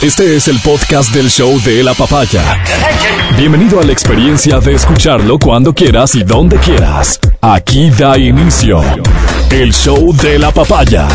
Este es el podcast del show de la papaya. Bienvenido a la experiencia de escucharlo cuando quieras y donde quieras. Aquí da inicio el show de la papaya.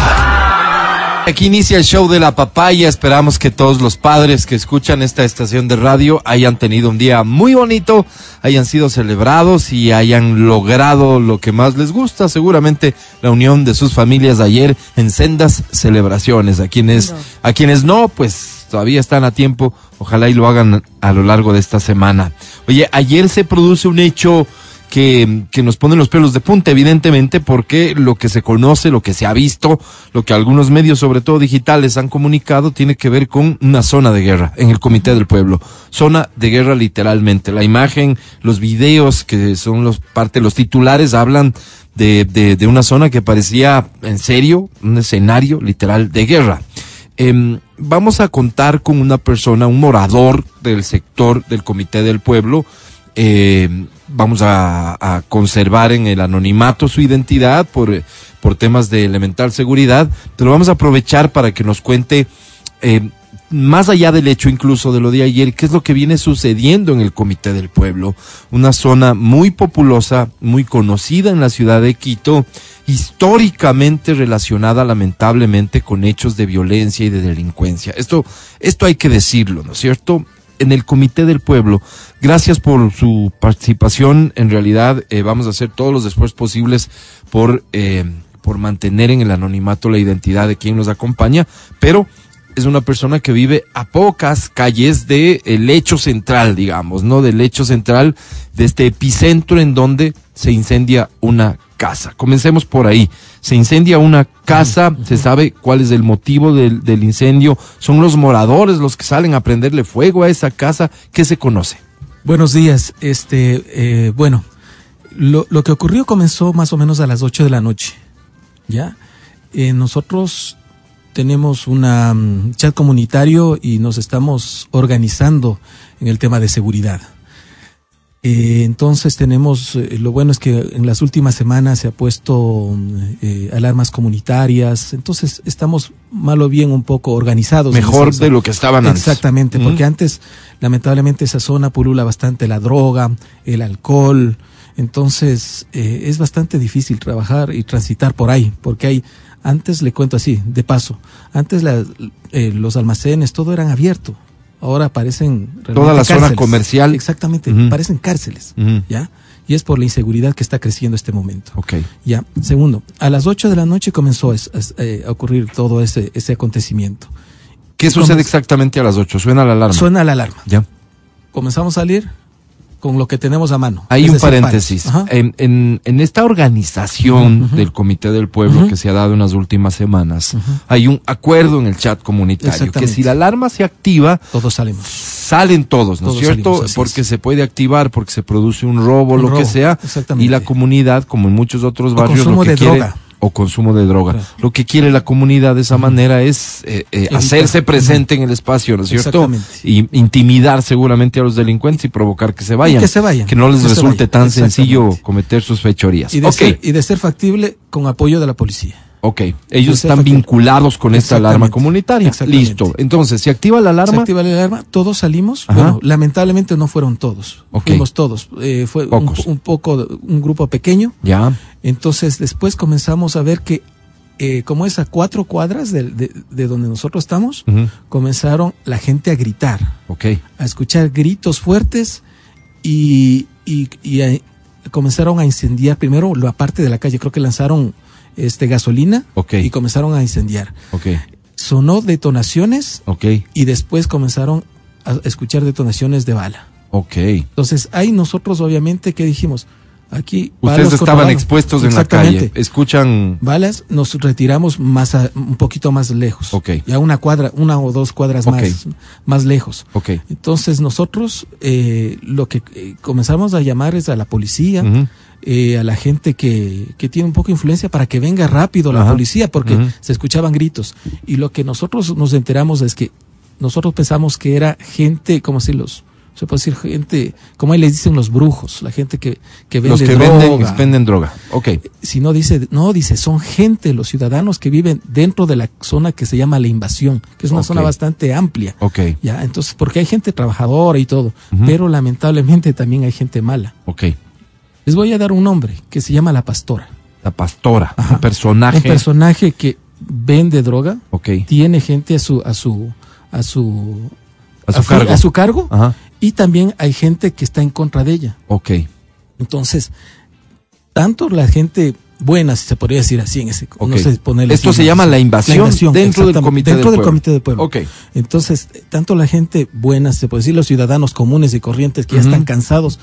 Aquí inicia el show de la papaya. Esperamos que todos los padres que escuchan esta estación de radio hayan tenido un día muy bonito, hayan sido celebrados y hayan logrado lo que más les gusta, seguramente la unión de sus familias ayer en sendas celebraciones. A quienes, a quienes no, pues todavía están a tiempo. Ojalá y lo hagan a lo largo de esta semana. Oye, ayer se produce un hecho que, que, nos pone los pelos de punta, evidentemente, porque lo que se conoce, lo que se ha visto, lo que algunos medios, sobre todo digitales, han comunicado, tiene que ver con una zona de guerra en el Comité del Pueblo. Zona de guerra literalmente. La imagen, los videos, que son los, parte los titulares, hablan de, de, de una zona que parecía, en serio, un escenario literal de guerra. Eh, vamos a contar con una persona, un morador del sector del Comité del Pueblo, eh, vamos a, conservar en el anonimato su identidad por, por temas de elemental seguridad, pero vamos a aprovechar para que nos cuente, eh, más allá del hecho incluso de lo de ayer, qué es lo que viene sucediendo en el Comité del Pueblo, una zona muy populosa, muy conocida en la ciudad de Quito, históricamente relacionada lamentablemente con hechos de violencia y de delincuencia. Esto, esto hay que decirlo, ¿no es cierto? en el Comité del Pueblo. Gracias por su participación. En realidad, eh, vamos a hacer todos los esfuerzos posibles por, eh, por mantener en el anonimato la identidad de quien nos acompaña, pero es una persona que vive a pocas calles del el hecho central, digamos, ¿no? Del hecho central de este epicentro en donde se incendia una casa. Comencemos por ahí. Se incendia una casa, se sabe cuál es el motivo del, del, incendio, son los moradores los que salen a prenderle fuego a esa casa. ¿Qué se conoce? Buenos días. Este, eh, bueno, lo, lo, que ocurrió comenzó más o menos a las 8 de la noche. ¿Ya? Eh, nosotros tenemos un um, chat comunitario y nos estamos organizando en el tema de seguridad. Eh, entonces tenemos, eh, lo bueno es que en las últimas semanas se ha puesto eh, alarmas comunitarias, entonces estamos mal o bien un poco organizados. Mejor de lo que estaban antes. Exactamente, Mm. porque antes lamentablemente esa zona pulula bastante la droga, el alcohol, entonces eh, es bastante difícil trabajar y transitar por ahí, porque hay, antes le cuento así, de paso, antes la, eh, los almacenes, todo eran abierto, ahora parecen toda la cárceles. zona comercial exactamente parecen cárceles ya y es por la inseguridad que está creciendo este momento Ok. ya segundo a las 8 de la noche comenzó a, a- eh, a ocurrir todo ese ese acontecimiento ¿Qué sucede exactamente a las 8? Suena la alarma. suena la alarma Ya. comenzamos a salir con lo que tenemos a mano. Hay un decir, paréntesis. En, en, en esta organización del Comité del Pueblo que se ha dado en las últimas semanas, hay un acuerdo en el chat comunitario que si la alarma se activa, todos salimos. salen todos, ¿no es Todos cierto? salimos, porque es. se puede activar, porque se produce un robo, Un lo que sea, y la comunidad, como en muchos otros barrios, lo que de quiere, droga. O consumo de droga. Claro. Lo que quiere la comunidad de esa manera es eh, eh, hacerse presente en el espacio, ¿no es cierto? Y intimidar seguramente a los delincuentes y provocar que se vayan. que se vayan, Que no les que resulte tan sencillo cometer sus fechorías. y de, ser, y de ser factible con apoyo de la policía ok. Ellos de ser están vinculados con esta alarma comunitaria. Listo. Entonces, se activa la se alarma. activa la alarma, todos salimos. Ajá. Bueno, lamentablemente no fueron todos. Ok. Fuimos todos. Eh, fue un, poco, un grupo pequeño. Ya. Entonces después comenzamos a ver que, eh, como es a cuatro cuadras de, de- de donde nosotros estamos, comenzaron la gente a gritar, Ok. a escuchar gritos fuertes y, y, y a- comenzaron a incendiar primero la parte de la calle. Creo que lanzaron este gasolina Ok. y comenzaron a incendiar. Ok. Sonó detonaciones Ok. y después comenzaron a escuchar detonaciones de bala. Entonces, ahí nosotros obviamente, ¿qué dijimos? Aquí... Ustedes estaban expuestos en la calle. Escuchan. Balas, nos retiramos más a- un poquito más lejos. Ok. Ya una cuadra, una o dos cuadras más, más lejos. Ok. Entonces nosotros eh, lo que eh, comenzamos a llamar es a la policía, Ujú. Eh, a la gente que, que tiene un poco de influencia para que venga rápido la Ajá. policía, porque se escuchaban gritos. Y lo que nosotros nos enteramos es que nosotros pensamos que era gente, como si los se puede decir gente, como ahí les dicen los brujos, la gente que, que vende Los que droga. venden, venden droga. Ok. Si no dice, no, dice, son gente, los ciudadanos que viven dentro de la zona que se llama la invasión, que es una zona bastante amplia. Ok. Ya, entonces, porque hay gente trabajadora y todo, pero lamentablemente también hay gente mala. Ok. Les voy a dar un nombre que se llama la pastora. La pastora. Ajá. Un personaje. Un personaje que vende droga, ok. tiene gente a su, a su, a su, A su cargo. a su cargo, Ajá. y también hay gente que está en contra de ella. Ok. Entonces, tanto la gente buena, si se podría decir así, en ese, Ok. no sé, ponerle Esto se llama la invasión dentro del comité dentro del comité del pueblo. Ok. Entonces, tanto la gente buena, se puede decir, los ciudadanos comunes y corrientes que ya están cansados,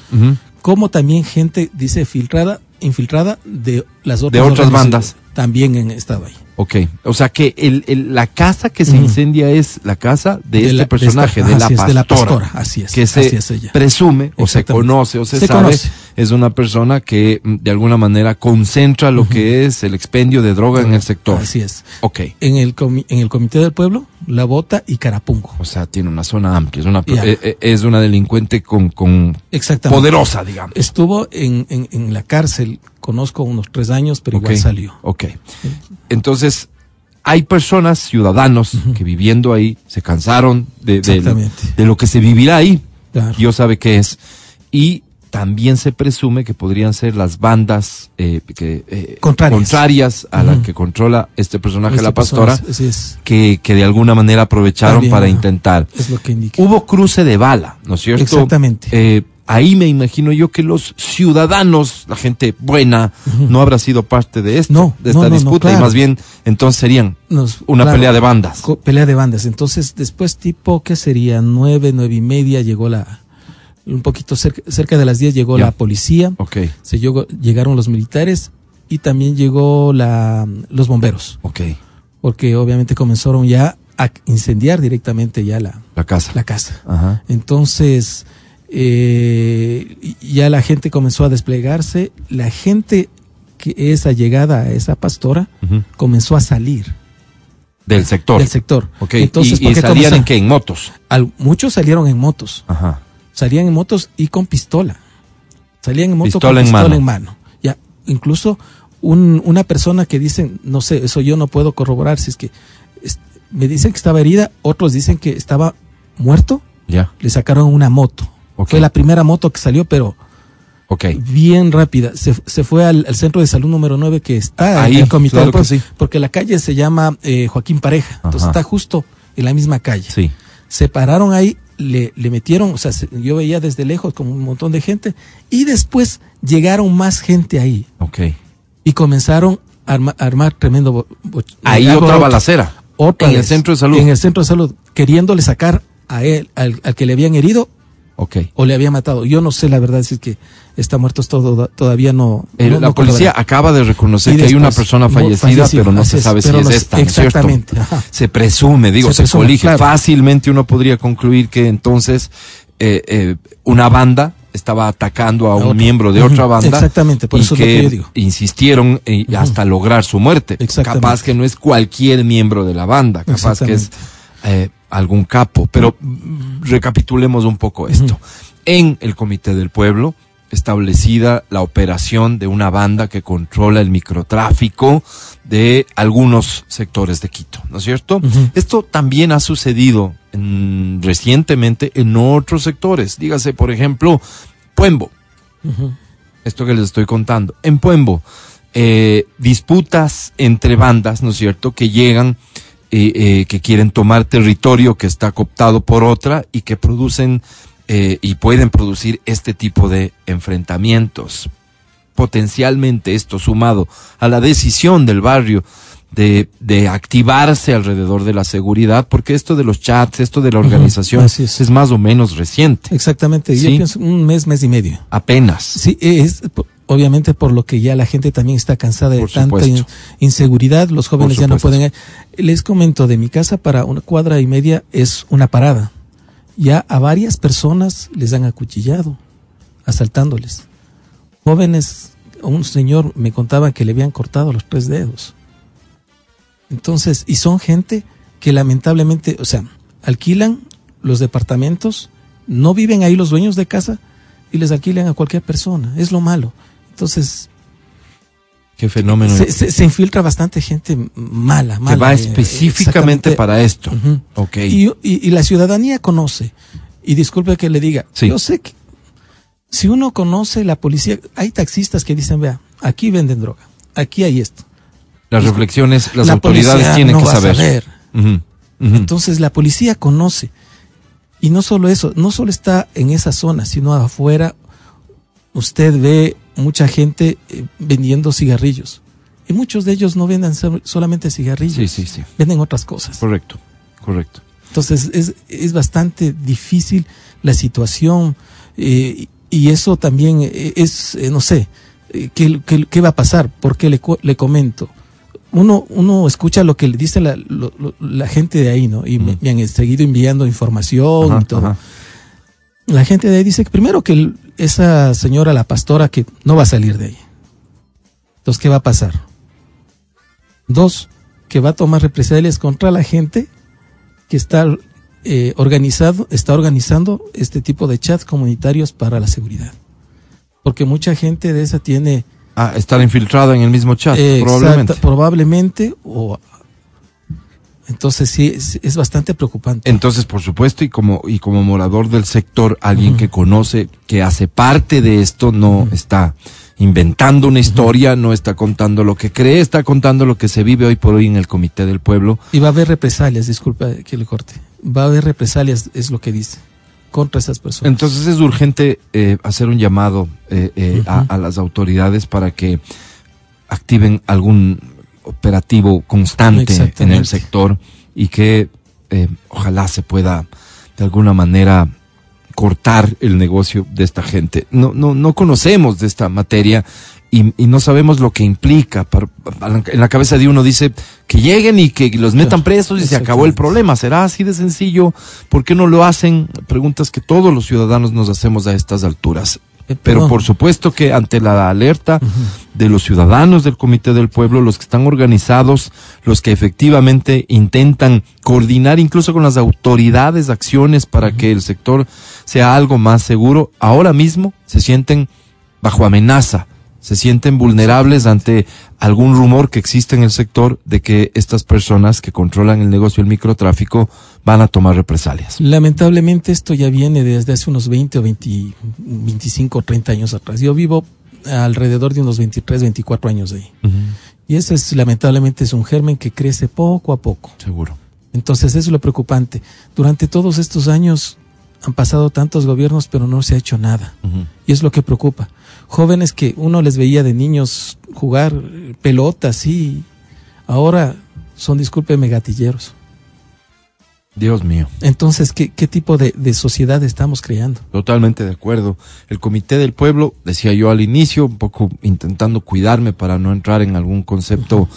como también gente, dice, filtrada, infiltrada de las otras, De otras bandas. También en estado ahí. Ok. O sea que el, el- la casa que se incendia es la casa de, De este la- personaje, de, esta- la es, de la pastora. pastora, así es, Que se así es ella. presume o se conoce o se, Se sabe. conoce. Es una persona que mm, de alguna manera concentra lo que es el expendio de droga en el sector. Así es. Ok. En el, comi- en el comité del pueblo, La Bota y Carapungo. O sea, tiene una zona amplia. Es una, eh, eh, es una delincuente con, con Exactamente. poderosa, digamos. Estuvo en, en, en la cárcel, conozco unos tres años, pero igual salió. Ok. Entonces, hay personas, ciudadanos, que viviendo ahí se cansaron de, de- Exactamente. de lo que se vivirá ahí. Claro. Dios sabe qué es. Y también se presume que podrían ser las bandas eh, que, eh, Contrarias. a la que controla este personaje, Esta la pastora, persona, Así es, que, que de alguna manera aprovecharon También, para intentar. es lo que indica. Hubo cruce de bala, ¿no es cierto? Exactamente. Eh, ahí me imagino yo que los ciudadanos, la gente buena, no habrá sido parte de esto, No, de esta no, no, no, disputa, y más bien entonces serían Nos- una claro, pelea de bandas. pelea de bandas. Entonces, después, tipo, ¿qué sería? Nueve, nueve y media, llegó la. Un poquito cerca, cerca de las diez llegó Ya. la policía, Ok, se llegó, llegaron los militares y también llegó la, los bomberos, ok, porque obviamente comenzaron ya a incendiar directamente ya la, la casa. la casa. Ajá. Entonces, eh, y- ya la gente comenzó a desplegarse. La gente que es allegada a esa pastora comenzó a salir Del sector. del sector. Ok, Entonces, y, ¿por y qué salían comenzó? en qué? En motos. Al- muchos salieron en motos. Ajá. Salían en motos y con pistola. Salían en moto Pistola con en pistola mano. en mano. Ya, incluso un- una persona que dicen, no sé, eso yo no puedo corroborar, si es que es- me dicen que estaba herida, otros dicen que estaba muerto, Ya. le sacaron una moto. Ok. Fue la primera moto que salió, pero Ok. bien rápida. Se, se fue al, al centro de salud número 9 que está Ahí, en comité claro sí. porque la calle se llama eh, Joaquín Pareja, entonces está justo en la misma calle. Sí. Se pararon ahí, le, le metieron, o sea, se- yo veía desde lejos como un montón de gente y después llegaron más gente ahí Ok. y comenzaron a arma- a armar tremendo bo- bo- Ahí otra balacera. Otra en el centro de salud. En el centro de salud, queriéndole sacar a él, al, al que le habían herido Ok. o le había matado. Yo no sé la verdad si es que está muerto todo, todavía no. El- no- la no policía acaba de reconocer que hay una persona fallecida, pero no se es, sabe si es no esta, ¿no es cierto? exactamente, ajá. Se presume, digo, Se se, presume, colige. claro. Fácilmente uno podría concluir que entonces eh, eh, una banda estaba atacando a A un otra. miembro de otra banda. exactamente, por y eso es lo que yo digo. insistieron eh, hasta lograr su muerte. Capaz que no es cualquier miembro de la banda, capaz que es eh, algún capo. Pero mm, recapitulemos un poco esto. En el Comité del Pueblo, establecida la operación de una banda que controla el microtráfico de algunos sectores de Quito, ¿no es cierto? Esto también ha sucedido en- recientemente en otros sectores. Dígase, por ejemplo, Puembo, esto que les estoy contando. En Puembo, eh, disputas entre bandas, ¿no es cierto?, que llegan, eh, eh, que quieren tomar territorio que está cooptado por otra y que producen eh, y pueden producir este tipo de enfrentamientos. Potencialmente esto sumado a la decisión del barrio de, de activarse alrededor de la seguridad, porque esto de los chats, esto de la organización es. es más o menos reciente, Exactamente, yo Sí. pienso un mes, mes y medio. apenas. Sí, es obviamente por lo que ya la gente también está cansada de tanta in- inseguridad, los jóvenes ya no pueden. Les comento, de mi casa para una cuadra y media es una parada. Ya a varias personas les han acuchillado, asaltándoles. Jóvenes, un señor me contaba que le habían cortado los tres dedos. Entonces, y son gente que lamentablemente, o sea, alquilan los departamentos no viven ahí los dueños de casa y les alquilan a cualquier persona. Es lo malo. Entonces, Qué fenómeno. se, se- se infiltra bastante gente mala, mala. que va eh, específicamente para esto. Ujú. Ok. Y, y- y la ciudadanía conoce. Y disculpe que le diga, Sí. yo sé que si uno conoce la policía, hay taxistas que dicen, vea, aquí venden droga, aquí hay esto. Las reflexiones, las La autoridades tienen no que a saber. Ujú, ujú. Entonces la policía conoce. Y no solo eso, no solo está en esa zona, sino afuera. Usted ve mucha gente eh, vendiendo cigarrillos. Y muchos de ellos no venden so- solamente cigarrillos, sí, sí, sí. venden otras cosas. Correcto, correcto. Entonces es, es bastante difícil la situación eh, y eso también eh, es, eh, no sé, ¿qué, qué, qué va a pasar? Porque le, cu- le comento. Uno, uno escucha lo que le dice la, lo- lo- la gente de ahí, ¿no? Y me, me han seguido enviando información Ajá, y todo. ajá. La gente de ahí dice que primero que el- esa señora, la pastora, que no va a salir de ahí. Entonces, ¿qué va a pasar? Dos, que va a tomar represalias contra la gente que está eh, organizado, está organizando este tipo de chats comunitarios para la seguridad. Porque mucha gente de esa tiene Ah, estar infiltrada en el mismo chat, eh, probablemente. probablemente o entonces sí es, es bastante preocupante. Entonces, por supuesto, y como, y como morador del sector, alguien que conoce, que hace parte de esto, no está inventando una historia, no está contando lo que cree, está contando lo que se vive hoy por hoy en el Comité del Pueblo. Y va a haber represalias, disculpa que le corte. Va a haber represalias, es lo que dice, contra esas personas. Entonces es urgente eh, hacer un llamado eh, eh, a las autoridades para que activen algún operativo constante en el sector y que eh, ojalá se pueda de alguna manera cortar el negocio de esta gente. No, no, no conocemos de esta materia y, y no sabemos lo que implica. Para- para- en la cabeza de uno dice que lleguen y que los metan presos y se acabó el problema. ¿Será así de sencillo? ¿Por qué no lo hacen? Preguntas que todos los ciudadanos nos hacemos a estas alturas. Eh, Pero por supuesto que ante la alerta de los ciudadanos del Comité del Pueblo, los que están organizados, los que efectivamente intentan coordinar incluso con las autoridades acciones para que el sector sea algo más seguro, ahora mismo se sienten bajo amenaza, se sienten vulnerables ante algún rumor que existe en el sector de que estas personas que controlan el negocio del microtráfico van a tomar represalias. Lamentablemente esto ya viene desde hace unos 20 o 20, 25 o 30 años atrás. Yo vivo alrededor de unos 23, 24 años ahí. Y ese es lamentablemente es un germen que crece poco a poco. Seguro. Entonces eso es lo preocupante. Durante todos estos años han pasado tantos gobiernos pero no se ha hecho nada. Y es lo que preocupa. Jóvenes que uno les veía de niños jugar eh, pelota, sí, ahora son, discúlpeme, gatilleros. Dios mío. Entonces, ¿qué, qué tipo de, de sociedad estamos creando? Totalmente de acuerdo. El Comité del Pueblo, decía yo al inicio, un poco intentando cuidarme para no entrar en algún concepto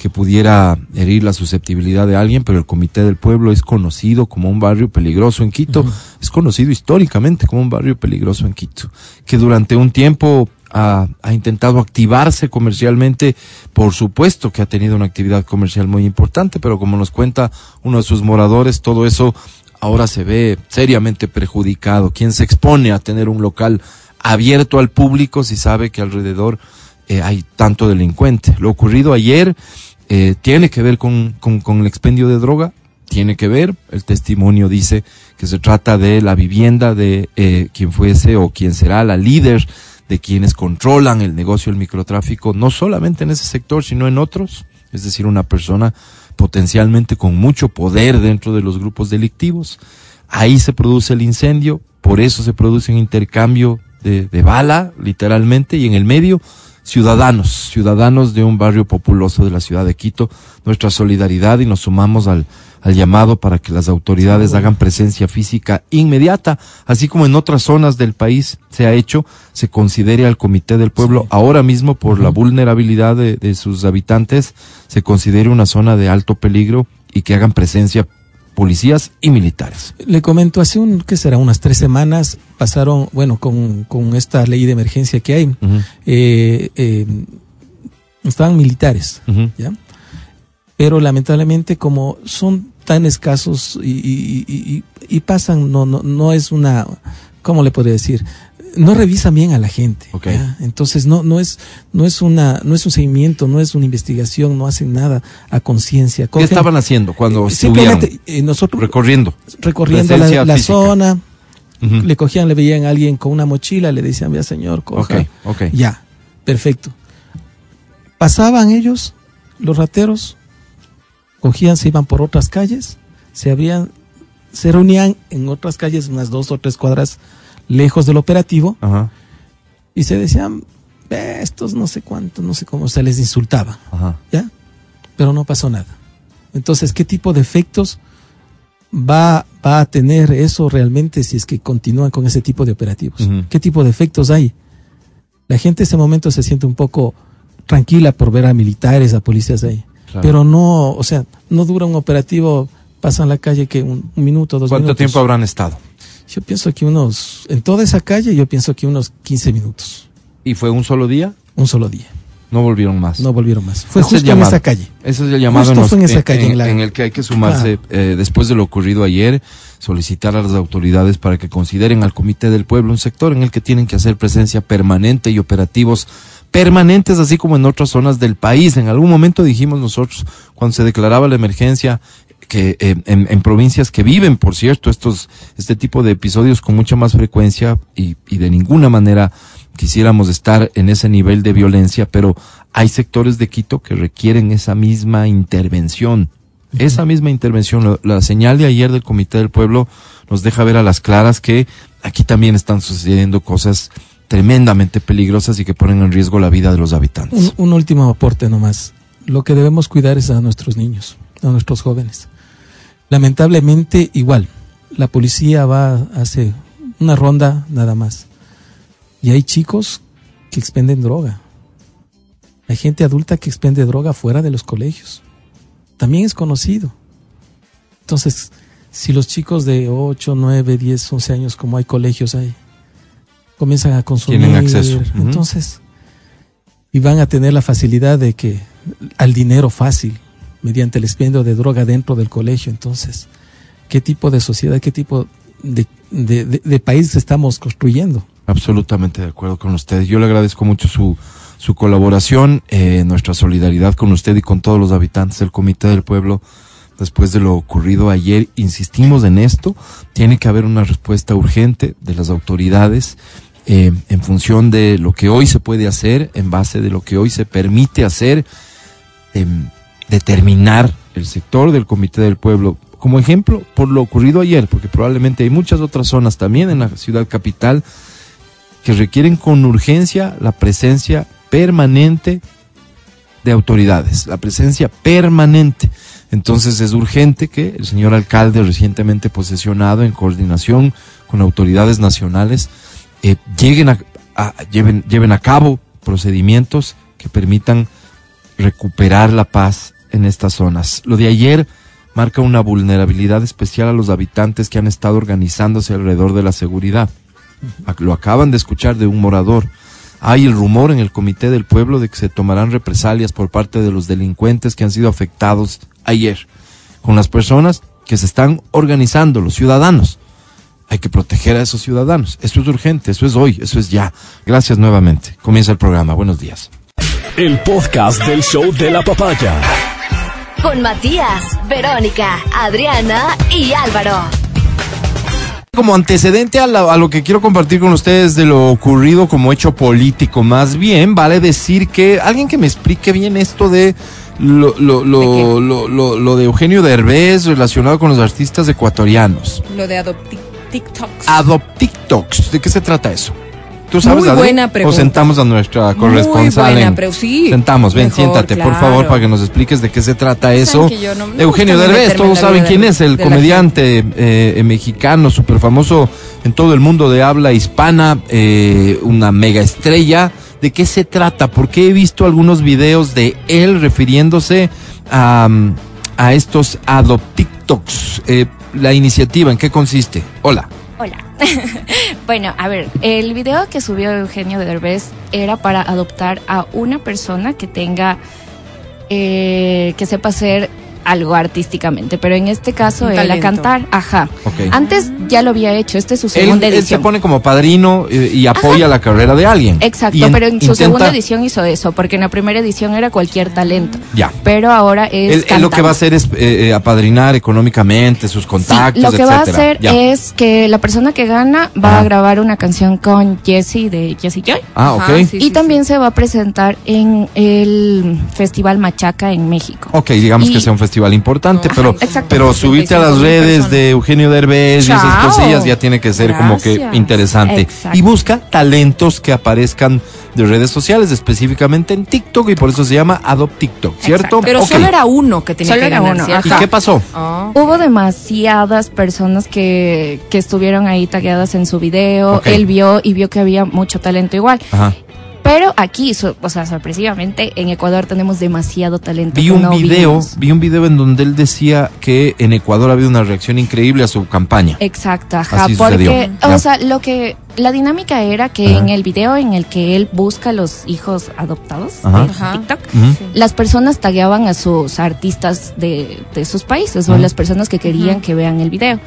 que pudiera herir la susceptibilidad de alguien, pero el Comité del Pueblo es conocido como un barrio peligroso en Quito, es conocido históricamente como un barrio peligroso en Quito, que durante un tiempo ha, ha intentado activarse comercialmente, por supuesto que ha tenido una actividad comercial muy importante, pero como nos cuenta uno de sus moradores, todo eso ahora se ve seriamente perjudicado. ¿Quién se expone a tener un local abierto al público si sabe que alrededor eh, hay tanto delincuente? Lo ocurrido ayer eh, tiene que ver con, con, con el expendio de droga, tiene que ver, el testimonio dice que se trata de la vivienda de eh, quien fuese o quien será la líder de quienes controlan el negocio del microtráfico, no solamente en ese sector, sino en otros, es decir, una persona potencialmente con mucho poder dentro de los grupos delictivos. Ahí se produce el incendio, por eso se produce un intercambio de, de bala, literalmente, y en el medio, ciudadanos, ciudadanos de un barrio populoso de la ciudad de Quito, nuestra solidaridad y nos sumamos al, al llamado para que las autoridades hagan presencia física inmediata, así como en otras zonas del país se ha hecho, se considere al Comité del Pueblo Sí. ahora mismo por la vulnerabilidad de, de sus habitantes, se considere una zona de alto peligro y que hagan presencia policías y militares. Le comento, hace un, ¿qué será? Unas tres semanas pasaron, bueno, con, con esta ley de emergencia que hay, eh, eh, estaban militares. ¿ya? Pero lamentablemente como son tan escasos y, y- y- y- y pasan, no, no, no es una, ¿cómo le podría decir? No revisan bien a la gente. Entonces no, no es, no es una, no es un seguimiento, no es una investigación, no hacen nada a conciencia. ¿Qué estaban haciendo cuando Eh, estuvieron Simplemente eh, nosotros recorriendo? recorriendo la, física. Le cogían, le veían a alguien con una mochila, le decían, vea señor, coja. Ya, perfecto. Pasaban ellos, los rateros, cogían, se iban por otras calles, se habían, se reunían en otras calles, unas dos o tres cuadras lejos del operativo, Ajá, y se decían, "Ve, estos no sé cuánto, no sé cómo, se les insultaba, ajá. ¿ya? Pero no pasó nada. Entonces, ¿qué tipo de efectos va, va a tener eso realmente si es que continúan con ese tipo de operativos? ¿Qué tipo de efectos hay? La gente en ese momento se siente un poco tranquila por ver a militares, a policías ahí. Claro. Pero no, o sea, no dura un operativo, pasan la calle que un, un minuto, dos ¿Cuánto minutos. tiempo habrán estado? Yo pienso que unos, en toda esa calle, yo pienso que unos 15 minutos, ¿Y fue un solo día? un solo día. No volvieron más. No volvieron más. Fue Ese justo en esa calle. Ese es el llamado Justo en, los- fue en esa en- calle, en- en la- en el que hay que sumarse eh, después de lo ocurrido ayer, solicitar a las autoridades para que consideren al Comité del Pueblo un sector en el que tienen que hacer presencia permanente y operativos permanentes, así como en otras zonas del país. En algún momento dijimos nosotros, cuando se declaraba la emergencia, que eh, en, en provincias que viven, por cierto, estos, este tipo de episodios con mucha más frecuencia y, y de ninguna manera quisiéramos estar en ese nivel de violencia, pero hay sectores de Quito que requieren esa misma intervención. Esa misma intervención, la, señal de ayer del Comité del Pueblo nos deja ver a las claras que aquí también están sucediendo cosas tremendamente peligrosas y que ponen en riesgo la vida de los habitantes. Un, un último aporte nomás. Lo que debemos cuidar es a nuestros niños, a nuestros jóvenes. Lamentablemente, igual, la policía va, hace una ronda nada más. Y hay chicos que expenden droga. Hay gente adulta que expende droga fuera de los colegios. También es conocido. Entonces, si los chicos de 8, 9, 10, 11 años, como hay colegios ahí, comienzan a consumir, Tienen acceso. Entonces, y van a tener la facilidad de que al dinero fácil, mediante el expendio de droga dentro del colegio. Entonces, ¿qué tipo de sociedad, qué tipo de, de, de- de país estamos construyendo? Absolutamente de acuerdo con usted. Yo le agradezco mucho su, su colaboración, eh, nuestra solidaridad con usted y con todos los habitantes del Comité del Pueblo. Después de lo ocurrido ayer, insistimos en esto. Tiene que haber una respuesta urgente de las autoridades eh, en función de lo que hoy se puede hacer, en base de lo que hoy se permite hacer, determinar el sector del Comité del Pueblo como ejemplo por lo ocurrido ayer, porque probablemente hay muchas otras zonas también en la ciudad capital que requieren con urgencia la presencia permanente de autoridades, la presencia permanente. Entonces es urgente que el señor alcalde recientemente posesionado en coordinación con autoridades nacionales eh, lleguen a, lleven a cabo procedimientos que permitan recuperar la paz en estas zonas. Lo de ayer marca una vulnerabilidad especial a los habitantes que han estado organizándose alrededor de la seguridad. Lo acaban de escuchar de un morador. Hay el rumor en el comité del pueblo de que se tomarán represalias por parte de los delincuentes que han sido afectados ayer, con las personas que se están organizando, los ciudadanos. Hay que proteger a esos ciudadanos. Eso es urgente, eso es hoy, eso es ya. Gracias nuevamente. Comienza el programa. Buenos días. El podcast del show de la papaya. Con Matías, Verónica, Adriana y Álvaro. Como antecedente a, la- a lo que quiero compartir con ustedes de lo ocurrido como hecho político, más bien, vale decir que alguien que me explique bien esto de lo, lo, lo, lo, lo- lo de Eugenio Derbez relacionado con los artistas ecuatorianos. Lo de adopti TikToks. Adoptiktoks, ¿de qué se trata eso? ¿Tú sabes, Muy Adri? buena O pregunta. sentamos a nuestra corresponsal. Muy buena, en- pero sí. Sentamos, ven, Mejor, siéntate, por favor, para que nos expliques de qué se trata eso. no- Eugenio Derbez, todos saben quién es, el comediante eh, eh, mexicano, súper famoso en todo el mundo de habla hispana, eh, una mega estrella. ¿De qué se trata? Porque he visto algunos videos de él refiriéndose a, a estos adoptiktoks. Eh, la iniciativa, ¿en qué consiste? Hola. Hola. bueno, a ver, el video que subió Eugenio Derbez era para adoptar a una persona que tenga, eh, que sepa hacer algo artísticamente, pero en este caso Un él a cantar, ajá. Ok. Antes ya lo había hecho, este es su Él, segunda él se edición. pone como padrino eh, y apoya la carrera de alguien. Exacto, en- pero en su intenta- segunda edición hizo eso, porque en la primera edición era cualquier talento. Ya. Pero ahora es Él, él lo que va a hacer es eh, eh, apadrinar económicamente sus Sí, contactos, lo que va a hacer Ya. es que la persona que gana va Ajá. a grabar una canción con Jesse de Jesse Joy. Ah, ok. Ajá, sí. y también se va a presentar en el Festival Machaca en México. Ok, digamos Y- que sea un festival importante, Ajá, pero, pero subirte a las 65.000 redes personas. de Eugenio Derbez y esas cosillas ya tiene que ser como que interesante. Exacto. Y busca talentos que aparezcan de redes sociales, específicamente en TikTok, y por eso se llama Adopt TikTok, ¿cierto? Exacto. Pero solo era uno que tenía Solo que era ganar, uno, ¿cierto? ¿Y qué pasó? Ah. Hubo demasiadas personas que, que estuvieron ahí tagueadas en su video. Él vio y vio que había mucho talento igual. Ajá. Pero aquí, so- o sea, sorpresivamente, en Ecuador tenemos demasiado talento. Vi un no video, vimos. vi un video en donde él decía que en Ecuador ha habido una reacción increíble a su campaña. Exacto, ajá, Así porque, sucedió. Ya. o sea, lo que, la dinámica era que Ajá. en el video en el que él busca los hijos adoptados Ajá. de Ajá. TikTok, las personas tagueaban a sus artistas de, de sus países o las personas que querían que vean el video.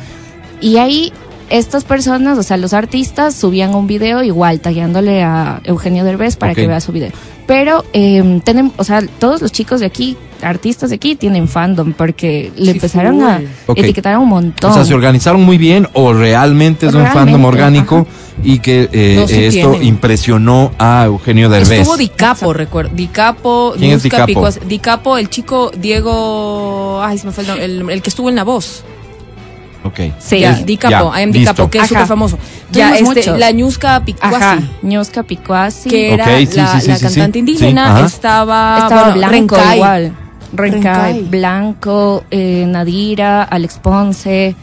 Y ahí estas personas, o sea, los artistas subían un video igual tagueándole a Eugenio Derbez para que vea su video. Pero eh, tenemos, o sea, todos los chicos de aquí, artistas de aquí, tienen fandom porque le Sí, empezaron a etiquetar un montón. O sea, se organizaron muy bien o realmente es un fandom orgánico y que eh, No, sí eh, esto tienen. impresionó a Eugenio Derbez. Estuvo Dicapo, recuerdo. Dicapo, ¿Quién es Dicapo? Picuas- Dicapo, el chico Diego. Ay, se me fue el nombre. El, el que estuvo en La Voz. Ok. Sí. Ya, Dicapo, ya, I am listo. Dicapo, que es súper famoso. Ya, este, muchos. la Ñusca Picuasi. Ñusca Picuasi. Que era Ok, sí, la, sí, sí, la sí, cantante sí. indígena, estaba, Estaba bueno, Blanco Rencay. igual. Rencay, Rencay. Blanco, eh, Nadira, Alex Ponce,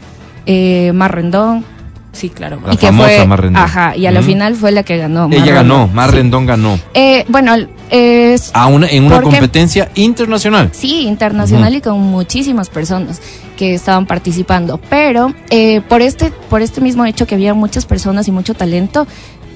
eh, Marrendón. Sí, claro. La y que famosa fue, Mar Rendón. Ajá, y a la final fue la que ganó. Ella ganó, Rendón. Mar Rendón ganó. Eh, bueno, es A una, en una competencia internacional. Sí, internacional y con muchísimas personas que estaban participando. Pero eh, por este por este mismo hecho que había muchas personas y mucho talento,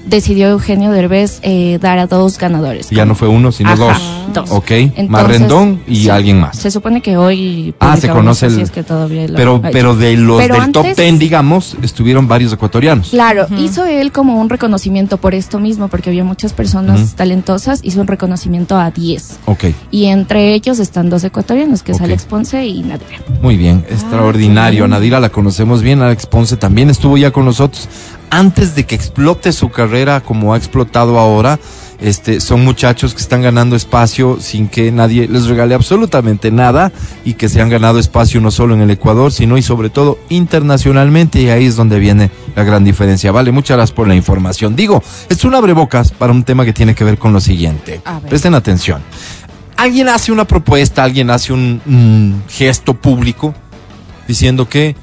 decidió Eugenio Derbez eh, dar a dos ganadores. Ya no fue uno, sino Ajá, dos. dos. Ok, Entonces, Marrendón y sí, alguien más. Se supone que hoy. Ah, se conoce el- si es que todavía lo Pero, pero de los Pero del top 10, digamos, estuvieron varios ecuatorianos. Claro, hizo él como un reconocimiento por esto mismo, porque había muchas personas talentosas, hizo un reconocimiento a 10. Ok, Y entre ellos están dos ecuatorianos, que es Alex Ponce y Nadira. muy bien, Ah, extraordinario. Nadira la conocemos bien, Alex Ponce también estuvo ya con nosotros. Antes de que explote su carrera como ha explotado ahora, este, son muchachos que están ganando espacio sin que nadie les regale absolutamente nada y que se han ganado espacio no solo en el Ecuador, sino y sobre todo internacionalmente y ahí es donde viene la gran diferencia. Vale, muchas gracias por la información. Digo, es un abrebocas para un tema que tiene que ver con lo siguiente. Presten atención. Alguien hace una propuesta, alguien hace un, un gesto público diciendo que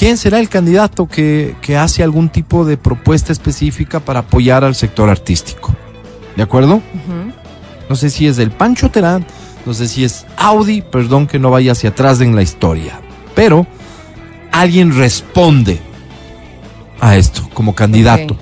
quién será el candidato que, que hace algún tipo de propuesta específica para apoyar al sector artístico. ¿De acuerdo? No sé si es el Pancho Terán, no sé si es Audi, perdón que no vaya hacia atrás en la historia, pero alguien responde a esto como candidato.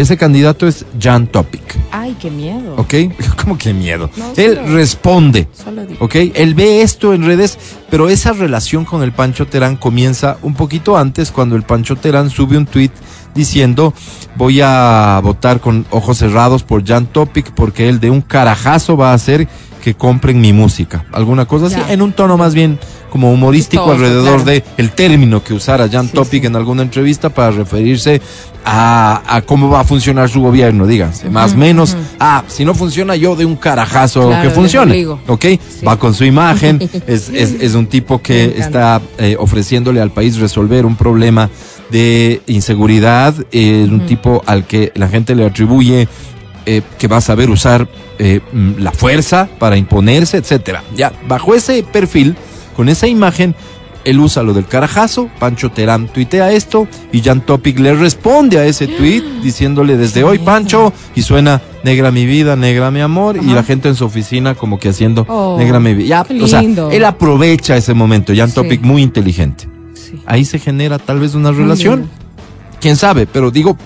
Ese candidato es Jan Topic, Ay, qué miedo. ¿ok? Como que miedo. No, Él solo- responde. Solo digo. ¿ok? Él ve esto en redes, pero esa relación con el Pancho Terán comienza un poquito antes cuando el Pancho Terán sube un tweet diciendo voy a votar con ojos cerrados por Jan Topic porque él de un carajazo va a hacer que compren mi música. Alguna cosa así, en un tono más bien como humorístico alrededor claro. de el término que usara Jan Sí, Topic sí. en alguna entrevista para referirse a, a cómo va a funcionar su gobierno, díganse, más o menos, ah, si no funciona yo de un carajazo Claro, que funcione. ¿ok? Va con su imagen, es, es, es un tipo que está eh, ofreciéndole al país resolver un problema de inseguridad, eh, es un tipo al que la gente le atribuye eh, que va a saber usar eh, mm, la fuerza para imponerse, etcétera. Ya, bajo ese perfil, con esa imagen, él usa lo del carajazo, Pancho Terán tuitea esto y Jan Topic le responde a ese tweet diciéndole desde hoy Pancho y suena negra mi vida, negra mi amor y la gente en su oficina como que haciendo Oh, negra mi vida. Ya, o sea, él aprovecha ese momento, Jan Sí. Topic muy inteligente. Sí. Ahí se genera tal vez una relación. Quién sabe, pero digo,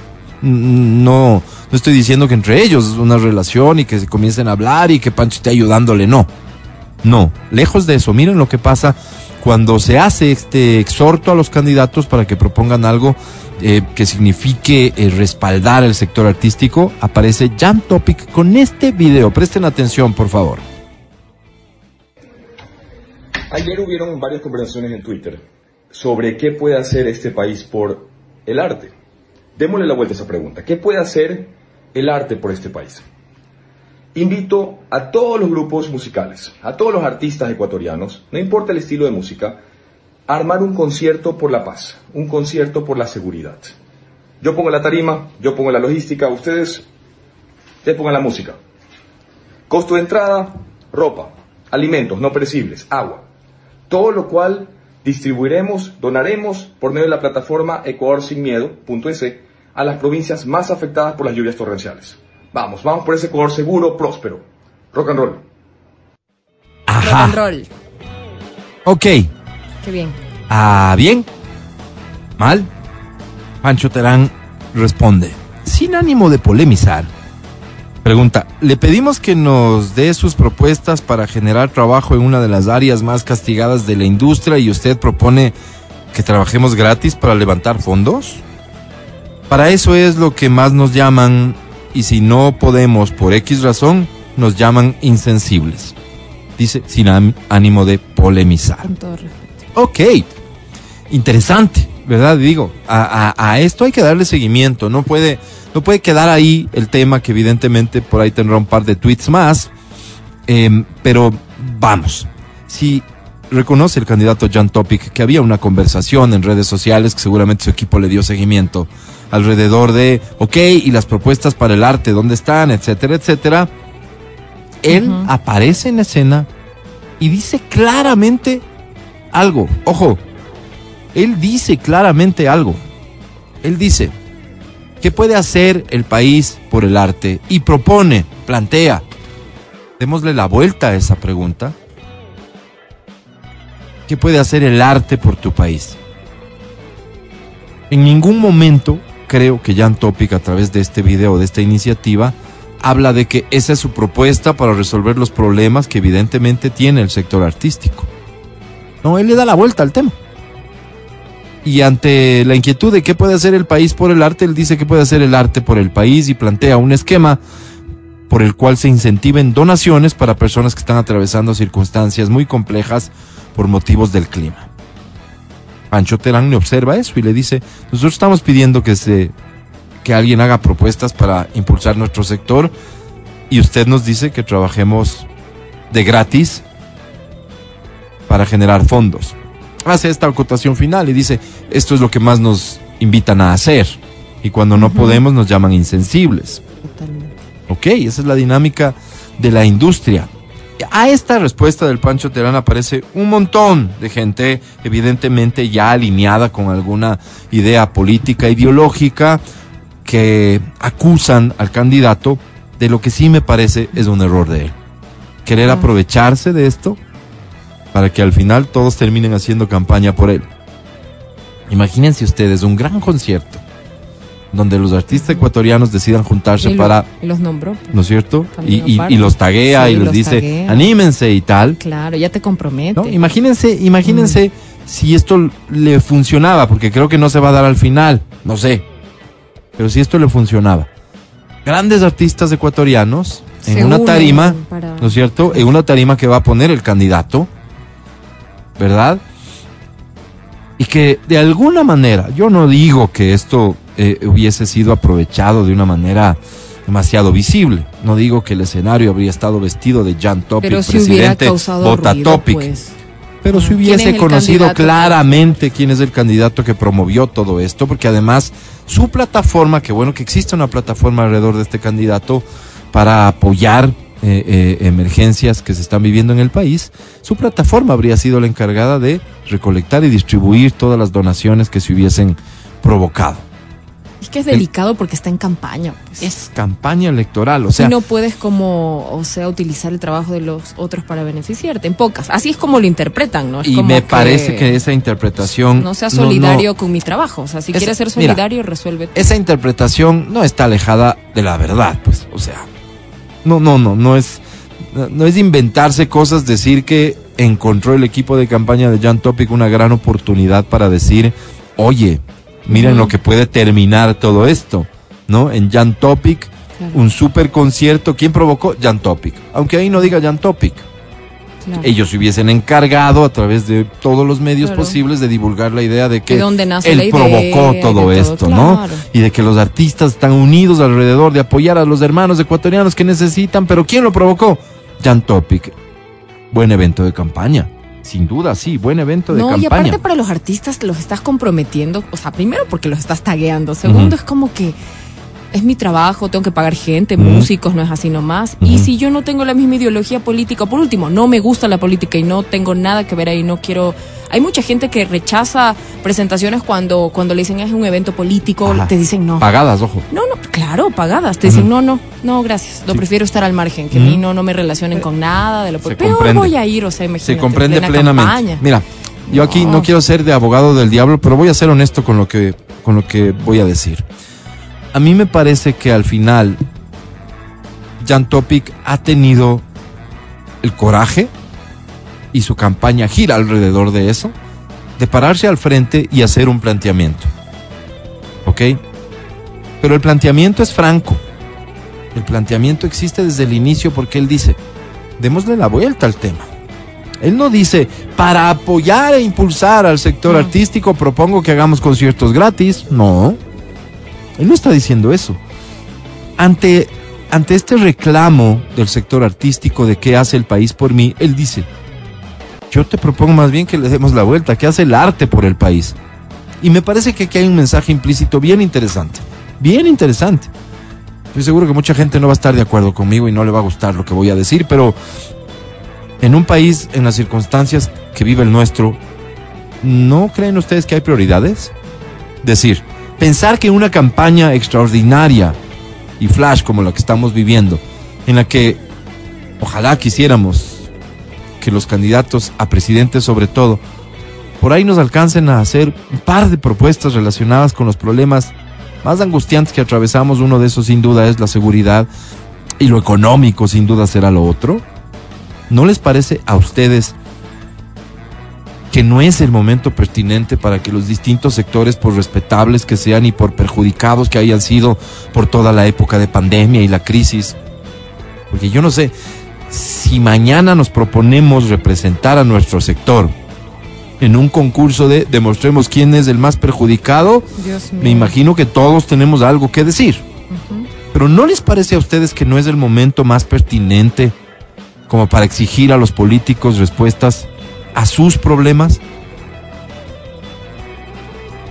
no, no estoy diciendo que entre ellos es una relación y que se comiencen a hablar y que Pancho esté ayudándole, no. No, lejos de eso, miren lo que pasa cuando se hace este exhorto a los candidatos para que propongan algo eh, que signifique eh, respaldar el sector artístico, aparece Jam Topic con este video. Presten atención, por favor. Ayer hubieron varias conversaciones en Twitter sobre qué puede hacer este país por el arte. Démosle la vuelta a esa pregunta. ¿Qué puede hacer el arte por este país? Invito a todos los grupos musicales, a todos los artistas ecuatorianos, no importa el estilo de música, a armar un concierto por la paz, un concierto por la seguridad. Yo pongo la tarima, yo pongo la logística, ustedes, ustedes pongan la música. Costo de entrada, ropa, alimentos no perecibles, agua. Todo lo cual distribuiremos, donaremos por medio de la plataforma ecuadorsinmiedo.es a las provincias más afectadas por las lluvias torrenciales. Vamos, vamos por ese Ecuador seguro, próspero. Rock and roll. Rock Ajá. and roll. Ok. Qué bien. Ah, bien. Mal. Pancho Terán responde, sin ánimo de polemizar. Pregunta, le pedimos que nos dé sus propuestas para generar trabajo en una de las áreas más castigadas de la industria y usted propone que trabajemos gratis para levantar fondos. Para eso es lo que más nos llaman y si no podemos por X razón, nos llaman insensibles. Dice sin ánimo de polemizar. Con todo respeto. Ok, interesante, ¿verdad? Digo, a, a- a esto hay que darle seguimiento, no puede, no puede quedar ahí el tema que evidentemente por ahí tendrá un par de tweets más, em, pero vamos, si reconoce el candidato Jan Topic que había una conversación en redes sociales que seguramente su equipo le dio seguimiento alrededor de, ok, y las propuestas para el arte, ¿dónde están? Etcétera, etcétera. Él aparece en escena y dice claramente algo. Ojo, él dice claramente algo. Él dice, ¿qué puede hacer el país por el arte? Y propone, plantea, démosle la vuelta a esa pregunta. ¿Qué puede hacer el arte por tu país? En ningún momento creo que Jan Topic a través de este video, de esta iniciativa, habla de que esa es su propuesta para resolver los problemas que evidentemente tiene el sector artístico. No, él le da la vuelta al tema. Y ante la inquietud de qué puede hacer el país por el arte, él dice que puede hacer el arte por el país y plantea un esquema por el cual se incentiven donaciones para personas que están atravesando circunstancias muy complejas por motivos del clima. Pancho Terán le observa eso y le dice, nosotros estamos pidiendo que se que alguien haga propuestas para impulsar nuestro sector y usted nos dice que trabajemos de gratis para generar fondos. Hace esta acotación final y dice, esto es lo que más nos invitan a hacer y cuando no podemos nos llaman insensibles. Totalmente. Ok, esa es la dinámica de la industria. A esta respuesta del Pancho Terán aparece un montón de gente, evidentemente ya alineada con alguna idea política, ideológica, que acusan al candidato de lo que sí me parece es un error de él. Querer Ah. aprovecharse de esto para que al final todos terminen haciendo campaña por él. Imagínense ustedes un gran concierto donde los artistas ecuatorianos decidan juntarse Y, lo- para y los nombró. pues. ¿no es cierto? Y, y- los taguea Sí, y les los dice, taguea. anímense y tal. Claro, ya te compromete. ¿no? Imagínense, imagínense si esto le funcionaba, porque creo que no se va a dar al final, no sé. Pero si esto le funcionaba. Grandes artistas ecuatorianos en Se una tarima, para- ¿no es cierto? En una tarima que va a poner el candidato, ¿verdad? Y que de alguna manera, yo no digo que esto eh, hubiese sido aprovechado de una manera demasiado visible. No digo que el escenario habría estado vestido de Jan Topic, Pero si hubiera presidente ruido, Topic. pues. Pero si ¿Quién hubiese conocido candidato? claramente quién es el candidato que promovió todo esto, porque además su plataforma, que bueno que existe una plataforma alrededor de este candidato para apoyar eh, eh, emergencias que se están viviendo en el país, su plataforma habría sido la encargada de recolectar y distribuir todas las donaciones que se hubiesen provocado. Es que es delicado porque está en campaña. pues. Es campaña electoral, o sea, y no puedes como, o sea, utilizar el trabajo de los otros para beneficiarte, en pocas. Así es como lo interpretan, ¿no? Es y como me parece que esa interpretación no sea no- no- solidario con mi trabajo. O sea, si quieres ser mira, solidario, resuelve. esa interpretación no está alejada de la verdad, pues, o sea, no, no, no, no es, no, no es inventarse cosas, decir que encontró el equipo de campaña de Jan Topic una gran oportunidad para decir, oye, miren lo que puede terminar todo esto, ¿no? En Jan Topic, Claro. un super concierto. ¿Quién provocó? Jan Topic. Aunque ahí no diga Jan Topic. Claro. Ellos se hubiesen encargado a través de todos los medios Claro. posibles de divulgar la idea de que De él idea, provocó todo esto, ¿no? Y de que los artistas están unidos alrededor de apoyar a los hermanos ecuatorianos que necesitan, pero ¿quién lo provocó? Jan Topic. Buen evento de campaña. Sin duda, sí, buen evento de No, y campaña. aparte para los artistas los estás comprometiendo, o sea, primero porque los estás tagueando, segundo es como que es mi trabajo, tengo que pagar gente, músicos, no es así nomás. Y si yo no tengo la misma ideología política, por último, no me gusta la política y no tengo nada que ver ahí, no quiero... Hay mucha gente que rechaza presentaciones cuando, cuando le dicen es un evento político, Ajá. te dicen no. Pagadas, ojo. No, no, claro, pagadas. Te dicen, no, no, no, gracias. Lo Sí. prefiero estar al margen, que a mí no, no me relacionen con nada de lo comprende. voy a ir, o sea, imagínate. Se comprende plena plenamente. campaña. Mira, yo aquí No. quiero ser de abogado del diablo, pero voy a ser honesto con lo que, con lo que voy a decir. A mí me parece que al final Jan Topic ha tenido el coraje y su campaña gira alrededor de eso, de pararse al frente y hacer un planteamiento. ¿Ok? Pero el planteamiento es franco. El planteamiento existe desde el inicio porque él dice, démosle la vuelta al tema. Él no dice, para apoyar e impulsar al sector No. artístico propongo que hagamos conciertos gratis. No. Él no está diciendo eso. Ante, ante este reclamo del sector artístico de qué hace el país por mí, él dice, yo te propongo más bien que le demos la vuelta, que hace el arte por el país. Y me parece que aquí hay un mensaje implícito bien interesante, bien interesante. Estoy seguro que mucha gente no va a estar de acuerdo conmigo y no le va a gustar lo que voy a decir, pero en un país, en las circunstancias que vive el nuestro, ¿no creen ustedes que hay prioridades? Decir, pensar que una campaña extraordinaria y flash como la que estamos viviendo, en la que ojalá quisiéramos que los candidatos a presidente sobre todo, por ahí nos alcancen a hacer un par de propuestas relacionadas con los problemas más angustiantes que atravesamos. Uno de esos sin duda es la seguridad y lo económico sin duda será lo otro. ¿No les parece a ustedes que no es el momento pertinente para que los distintos sectores, por respetables que sean y por perjudicados que hayan sido por toda la época de pandemia y la crisis, porque yo no sé, si mañana nos proponemos representar a nuestro sector en un concurso de demostremos quién es el más perjudicado, me imagino que todos tenemos algo que decir. Pero ¿no les parece a ustedes que no es el momento más pertinente como para exigir a los políticos respuestas a sus problemas?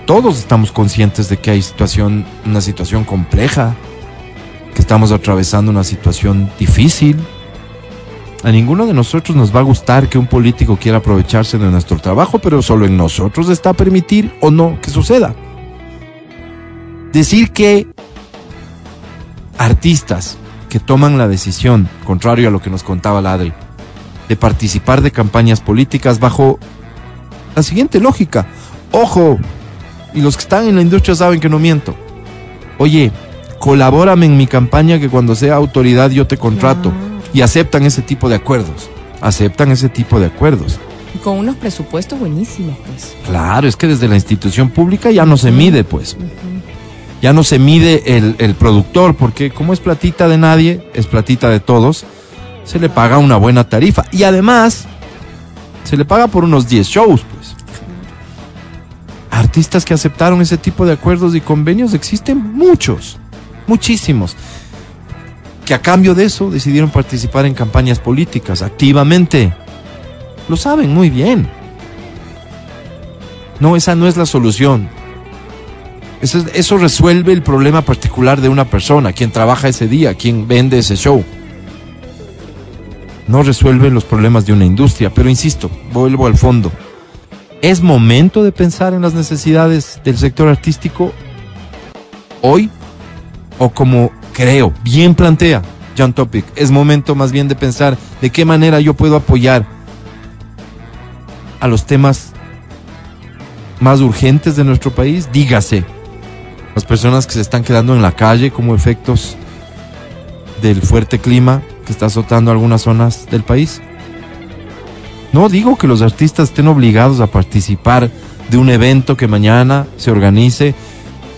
Todos estamos conscientes de que hay situación, una situación compleja, que estamos atravesando una situación difícil. A ninguno de nosotros nos va a gustar que un político quiera aprovecharse de nuestro trabajo, pero solo en nosotros está permitir o no que suceda. Decir que artistas que toman la decisión, contrario a lo que nos contaba la Adri, de participar de campañas políticas bajo la siguiente lógica. Ojo, y los que están en la industria saben que no miento. Oye, colabórame en mi campaña que cuando sea autoridad yo te contrato. Y aceptan ese tipo de acuerdos. Aceptan ese tipo de acuerdos. Y Con unos presupuestos buenísimos, pues. Claro, es que desde la institución pública ya no se mide, pues. Ya no se mide el, el productor, porque como es platita de nadie, es platita de todos, se le paga una buena tarifa. Y además, se le paga por unos 10 shows, pues. Artistas que aceptaron ese tipo de acuerdos y convenios existen muchos, muchísimos, que a cambio de eso decidieron participar en campañas políticas activamente. Lo saben muy bien. No, esa no es la solución. Eso, es- eso resuelve el problema particular de una persona, quien trabaja ese día, quien vende ese show. No resuelve los problemas de una industria, pero insisto, vuelvo al fondo. ¿Es momento de pensar en las necesidades del sector artístico hoy? O como creo, bien plantea John Topic, es momento más bien de pensar de qué manera yo puedo apoyar a los temas más urgentes de nuestro país, dígase, las personas que se están quedando en la calle como efectos del fuerte clima, que está azotando algunas zonas del país. No digo que los artistas estén obligados a participar de un evento que mañana se organice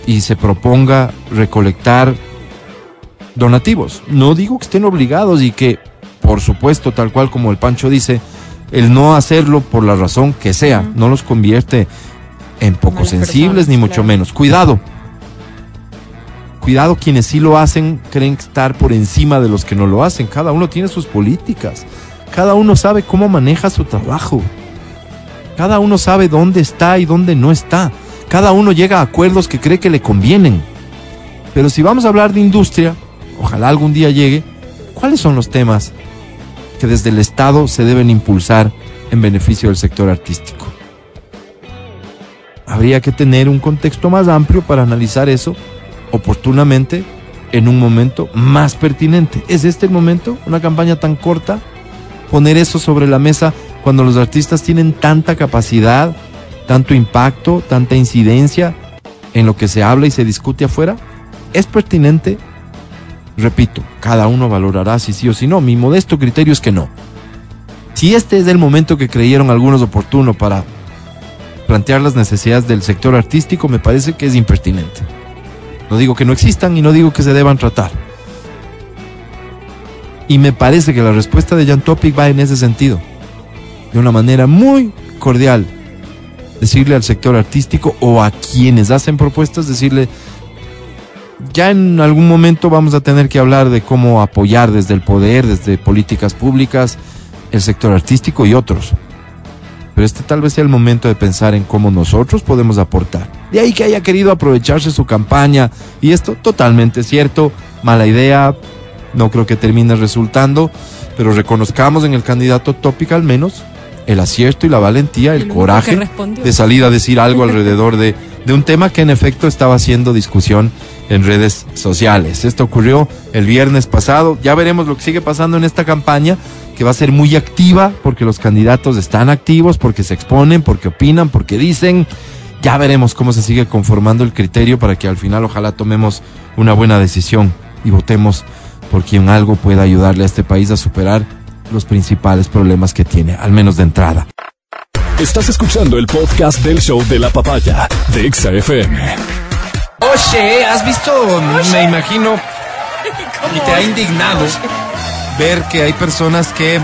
y se proponga recolectar donativos. No digo que estén obligados y que, por supuesto, tal cual como el Pancho dice, el no hacerlo por la razón que sea, no los convierte en poco Malas sensibles personas, ni mucho claro. menos. Cuidado. Cuidado quienes sí lo hacen creen estar por encima de los que no lo hacen. Cada uno tiene sus políticas. Cada uno sabe cómo maneja su trabajo. Cada uno sabe dónde está y dónde no está. Cada uno llega a acuerdos que cree que le convienen. Pero si vamos a hablar de industria, ojalá algún día llegue, ¿cuáles son los temas que desde el Estado se deben impulsar en beneficio del sector artístico? Habría que tener un contexto más amplio para analizar eso oportunamente en un momento más pertinente. ¿Es este el momento? ¿Una campaña tan corta? Poner eso sobre la mesa cuando los artistas tienen tanta capacidad, tanto impacto, tanta incidencia en lo que se habla y se discute afuera. ¿Es pertinente? Repito, cada uno valorará si sí o si no. Mi modesto criterio es que no. Si este es el momento que creyeron algunos oportuno para plantear las necesidades del sector artístico, me parece que es impertinente. No digo que no existan y no digo que se deban tratar. Y me parece que la respuesta de Jan Topic va en ese sentido. De una manera muy cordial. Decirle al sector artístico o a quienes hacen propuestas, decirle, ya en algún momento vamos a tener que hablar de cómo apoyar desde el poder, desde políticas públicas, el sector artístico y otros. Pero este tal vez sea el momento de pensar en cómo nosotros podemos aportar. De ahí que haya querido aprovecharse su campaña. Y esto totalmente cierto. Mala idea. No creo que termine resultando. Pero reconozcamos en el candidato tópico al menos el acierto y la valentía, el El coraje de salir a decir algo alrededor de, de un tema que en efecto estaba haciendo discusión en redes sociales. Esto ocurrió el viernes pasado. Ya veremos lo que sigue pasando en esta campaña, que va a ser muy activa porque los candidatos están activos, porque se exponen, porque opinan, porque dicen. Ya veremos cómo se sigue conformando el criterio para que al final ojalá tomemos una buena decisión y votemos por quien algo pueda ayudarle a este país a superar los principales problemas que tiene, al menos de entrada. Estás escuchando el podcast del show de la papaya de Exa FM. Oye, ¿has visto? Me imagino y te ha indignado ver que hay personas que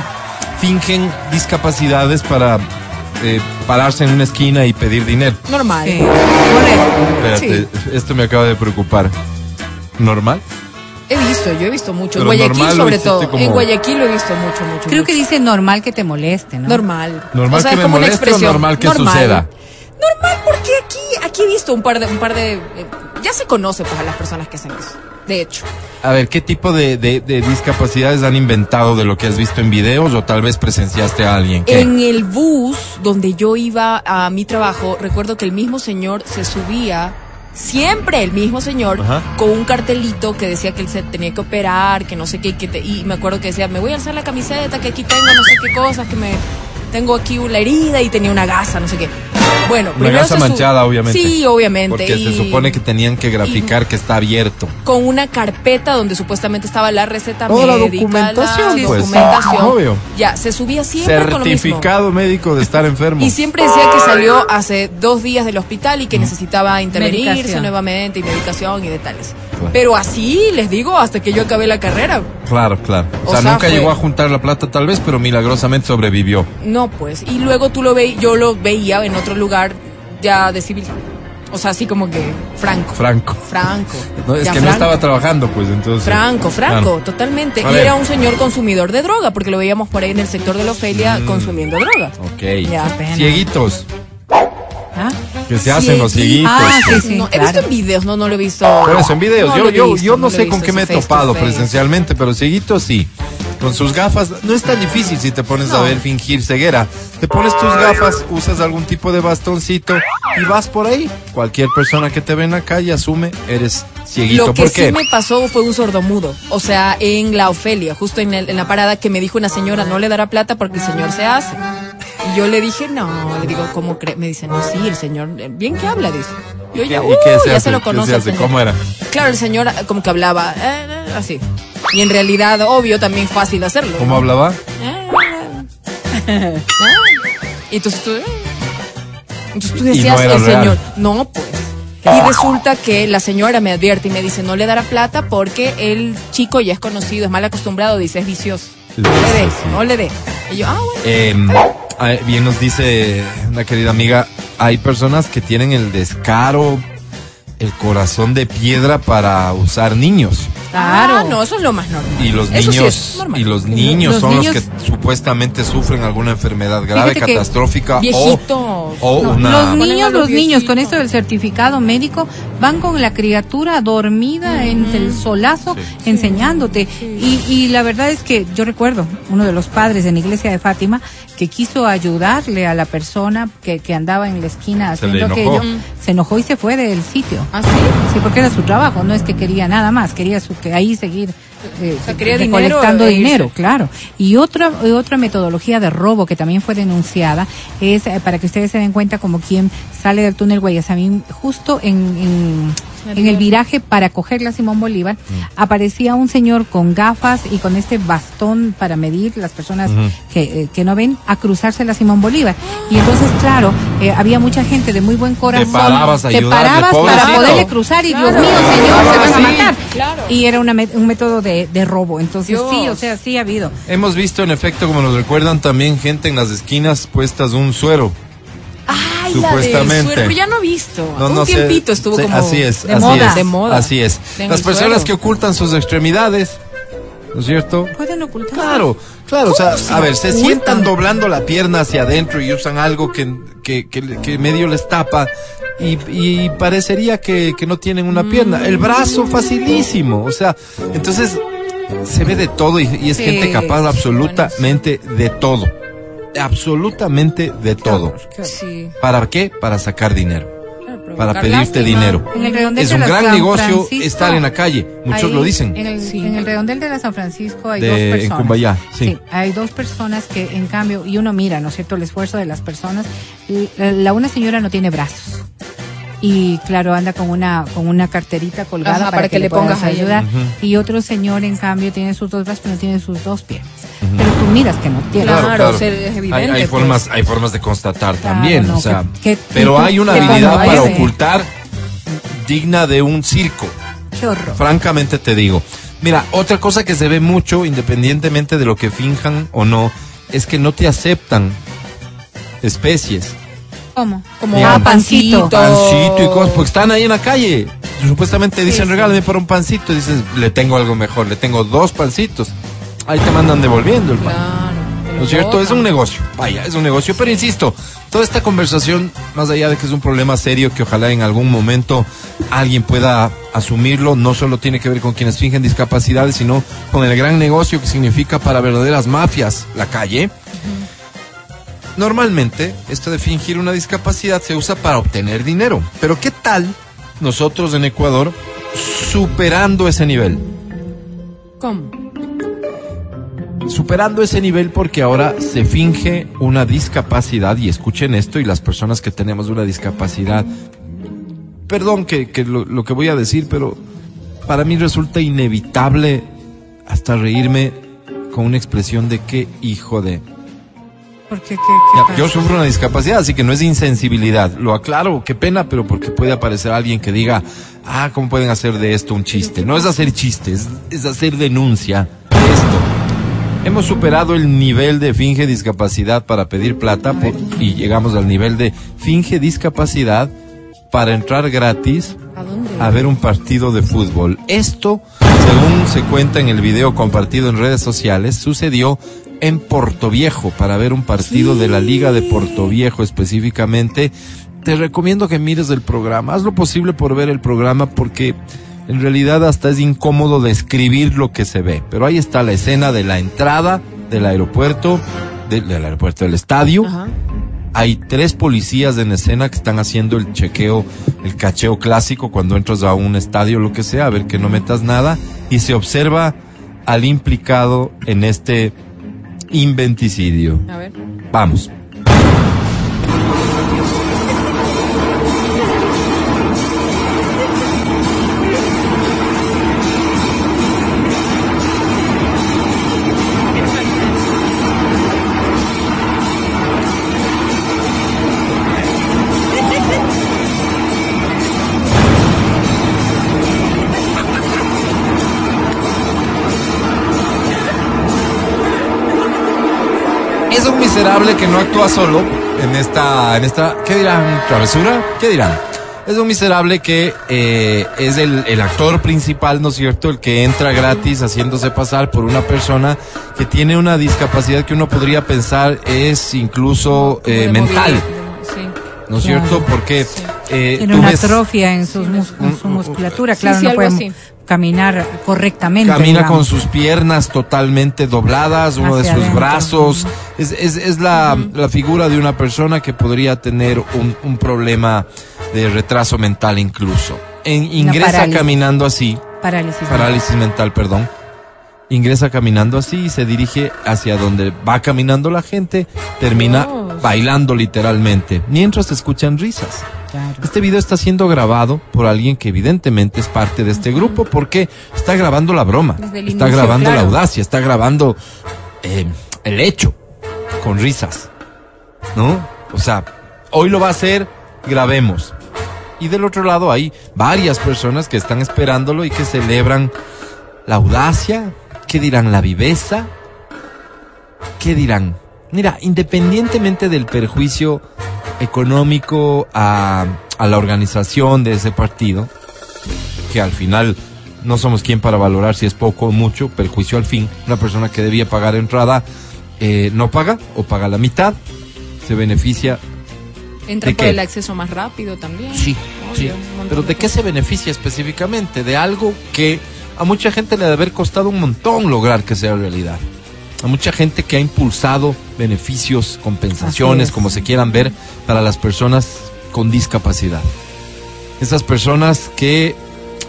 fingen discapacidades para eh, pararse en una esquina y pedir dinero. Normal. Sí. Espérate, esto me acaba de preocupar. ¿Normal? He visto, yo he visto mucho. Pero En Guayaquil sobre todo. como- En Guayaquil lo he visto mucho, mucho. Creo mucho. que dice normal que te moleste, ¿no? Normal. ¿Normal O sea, que me moleste o normal que suceda? Normal porque aquí, aquí he visto un par de, un par de, eh, ya se conoce pues a las personas que hacen eso. De hecho, A ver, ¿qué tipo de, de- de discapacidades han inventado de lo que has visto en videos o tal vez presenciaste a alguien? ¿Qué? en el bus donde yo iba a mi trabajo, recuerdo que el mismo señor se subía, siempre el mismo señor, Ajá. con un cartelito que decía que él se tenía que operar, que no sé qué, que te- y me acuerdo que decía, me voy a alzar la camiseta, que aquí tengo no sé qué cosas, que me tengo aquí una herida y tenía una gasa, no sé qué. Bueno, Una primero gasa manchada, obviamente. Sí, obviamente. Porque y se supone que tenían que graficar que está abierto. con una carpeta donde supuestamente estaba la receta Toda la médica, documentación, la pues. documentación. Obvio. Ya, se subía siempre con lo mismo. Certificado médico de estar enfermo. Y siempre decía que salió hace dos días del hospital y que necesitaba intervenirse Medicación. nuevamente y medicación y de tales. Claro. Pero así, les digo, hasta que yo acabé la carrera. Claro, claro. O, O sea, sea, nunca fue- llegó a juntar la plata tal vez, pero milagrosamente sobrevivió. No, pues. Y luego tú lo veías, yo lo veía en otro lugar ya de civil. O sea, así como que franco. Franco. Franco. No, es Ya, que no estaba trabajando, pues entonces. Franco, Franco, Claro. totalmente. A y ver. era un señor consumidor de droga, porque lo veíamos por ahí en el sector de la Ofelia Mm. consumiendo droga. Ok. Ya. pena. Cieguitos. ¿Ah? Que se hacen los cieguitos. Ah, sí, sí. no, he visto en videos, no, no lo he visto. Por eso, en videos. No yo yo, visto, yo no, sé con qué me he topado presencialmente, pero cieguitos sí. Con sus gafas, no es tan difícil si te pones a ver fingir ceguera. Te pones tus gafas, usas algún tipo de bastoncito y vas por ahí. Cualquier persona que te ve en la calle asume eres cieguito. Lo que ¿Por qué? sí me pasó fue un sordomudo. O sea, en la Ofelia, justo en, el- en la parada que me dijo una señora, no le dará plata porque el señor se hace. Y yo le dije, no, le digo, ¿cómo cree? Me dice, no, sí, el señor, eh, bien que habla, dice. Yo ya, ¿Y qué "Uh, se ya hace? se lo ¿Qué conoce. se el hace? señor". ¿Cómo era? Claro, el señor eh, como que hablaba, eh, eh, así. Y en realidad, obvio, también fácil hacerlo. ¿Cómo ¿no? hablaba? Y entonces tú, eh. entonces tú decías, no el real. señor, no, pues. Y resulta que la señora me advierte y me dice, no le dará plata porque el chico ya es conocido, es mal acostumbrado, dice, es vicioso. No le dé, no le dé. Y yo, ah, bueno. Eh, ah, bien nos dice una querida amiga, hay personas que tienen el descaro, el corazón de piedra para usar niños. Claro. Ah, no, eso es lo más normal. Y los Eso sí niños, normal. y los niños Los son niños- los que supuestamente sufren alguna enfermedad grave, Fíjate catastrófica Viejitos. o, o No, una... los niños, los niños con esto del certificado médico van con la criatura dormida en el solazo Sí. enseñándote. Y, y la verdad es que yo recuerdo uno de los padres en la iglesia de Fátima que quiso ayudarle a la persona que, que andaba en la esquina Se haciendo enojó. aquello. Se enojó y se fue del sitio. ¿Ah, sí? Sí, porque era su trabajo, no es que quería nada más, quería su, que ahí seguir eh, O sea, quería dinero recolectando dinero, claro. Y otra otra metodología de robo que también fue denunciada es eh, para que ustedes se den cuenta como quien sale del túnel Guayasamín justo en, en, en el viraje para coger la Simón Bolívar, aparecía un señor con gafas y con este bastón para medir las personas que, eh, que no ven a cruzarse la Simón Bolívar. Y entonces, claro, eh, había mucha gente de muy buen corazón. parabas a te ayudarle, parabas para poderle cruzar y Dios mío, señor, se van a Sí. matar. Claro. Y era una un método de, de robo. Entonces, Dios. sí, o sea, sí ha habido. Hemos visto en efecto, como nos recuerdan también, gente en las esquinas puestas un suero. Ay, Supuestamente. La suero, pero ya no he visto. No, un no sé. tiempito estuvo Sí, como así es, de así moda. es, De moda. Así es. Las personas suero. que ocultan sus extremidades, ¿no es cierto? Pueden ocultar. Claro, claro, o sea, se a ver, se sientan doblando la pierna hacia adentro y usan algo que, que, que, que medio les tapa y, y parecería que, que no tienen una pierna. El brazo facilísimo, o sea, entonces se ve de todo y, y es Sí, gente capaz absolutamente de todo. Absolutamente de todo. Sí. ¿Para qué? Para sacar dinero. Para pedirte lástima. dinero. En Es un gran San negocio Francisco, estar en la calle. Muchos ahí, lo dicen. En el, Sí. en el redondel de la San Francisco hay De- dos en personas. Cumbayá, sí. hay dos personas que, en cambio, y uno mira, ¿no es cierto?, el esfuerzo de las personas. La una señora no tiene brazos. Y claro, anda con una con una carterita colgada Ajá, para, para que, que le le pongas. Ujú. Y otro señor, en cambio, tiene sus dos brazos, pero no tiene sus dos piernas. Pero tú miras que no tiene. Claro. o sea, es evidente, Hay, hay pues. formas, hay formas de constatar Claro, también, no, o sea, que- que- pero hay una habilidad para ese. ocultar digna de un circo. Qué horror. Francamente te digo. Mira, otra cosa que se ve mucho, independientemente de lo que finjan o no, es que no te aceptan especies. ¿Cómo? Como ah, pancito. Pancito y cosas, porque están ahí en la calle. Supuestamente dicen, regálame para un pancito. Dices, le tengo algo mejor, le tengo dos pancitos. Ahí te mandan devolviendo el pan. Claro. ¿No es cierto? Es un negocio. Vaya, es un negocio. Pero insisto, toda esta conversación, más allá de que es un problema serio que ojalá en algún momento alguien pueda asumirlo, no solo tiene que ver con quienes fingen discapacidades, sino con el gran negocio que significa para verdaderas mafias la calle. Normalmente, esto de fingir una discapacidad se usa para obtener dinero. Pero ¿qué tal nosotros en Ecuador superando ese nivel? ¿Cómo? superando ese nivel porque ahora se finge una discapacidad y escuchen esto y las personas que tenemos una discapacidad, perdón que, que lo, lo que voy a decir, pero para mí resulta inevitable hasta reírme con una expresión de qué hijo de... Yo sufro una discapacidad, así que no es insensibilidad. Lo aclaro, qué pena, pero porque puede aparecer alguien que diga, ah, ¿cómo pueden hacer de esto un chiste? No es hacer chistes, es hacer denuncia de esto. Hemos superado el nivel de finge discapacidad para pedir plata por- y llegamos al nivel de finge discapacidad para entrar gratis a ver un partido de fútbol. Esto, según se cuenta en el video compartido en redes sociales, sucedió en Portoviejo para ver un partido de la Liga de Portoviejo específicamente. Te recomiendo que mires el programa. Haz lo posible por ver el programa porque en realidad hasta es incómodo describir lo que se ve. Pero ahí está la escena de la entrada del aeropuerto, del, del aeropuerto del estadio. Ajá. Hay tres policías en escena que están haciendo el chequeo, el cacheo clásico cuando entras a un estadio, lo que sea, a ver que no metas nada. Y se observa al implicado en este inventicidio. A ver. Vamos. Miserable que no actúa solo en esta, en esta, ¿qué dirán? ¿Travesura? ¿Qué dirán? Es un miserable que eh, es el, el actor principal, ¿no es cierto? El que entra gratis haciéndose pasar por una persona que tiene una discapacidad que uno podría pensar es incluso eh, mental, Sí. ¿No es Claro. cierto? Porque eh, Tiene una ves- atrofia en, sus mus- su musculatura, Sí, claro, sí, no puede caminar correctamente. Camina con sus piernas totalmente dobladas, uno de sus adentro. brazos. Es, es, es la, la figura de una persona que podría tener un, un problema de retraso mental incluso. En- ingresa caminando así, Parálisis. parálisis mental, perdón. Ingresa caminando así y se dirige hacia donde va caminando la gente, termina Dios. Bailando literalmente, mientras escuchan risas. Claro. Este video está siendo grabado por alguien que evidentemente es parte de este grupo porque está grabando la broma, está inicio, grabando la audacia, está grabando eh, el hecho con risas, ¿no? O sea, hoy lo va a hacer, grabemos. Y del otro lado hay varias personas que están esperándolo y que celebran la audacia, ¿qué dirán? La viveza, ¿qué dirán? Mira, independientemente del perjuicio económico a, a la organización de ese partido, que al final no somos quien para valorar si es poco o mucho, perjuicio al fin, una persona que debía pagar entrada eh, no paga o paga la mitad, se beneficia Entra ¿De por el acceso más rápido también. Sí, Obvio, sí. Pero ¿de qué se beneficia específicamente? De algo que a mucha gente le debe haber costado un montón lograr que sea realidad. A mucha gente que ha impulsado beneficios, compensaciones, como se quieran ver, para las personas con discapacidad. Esas personas que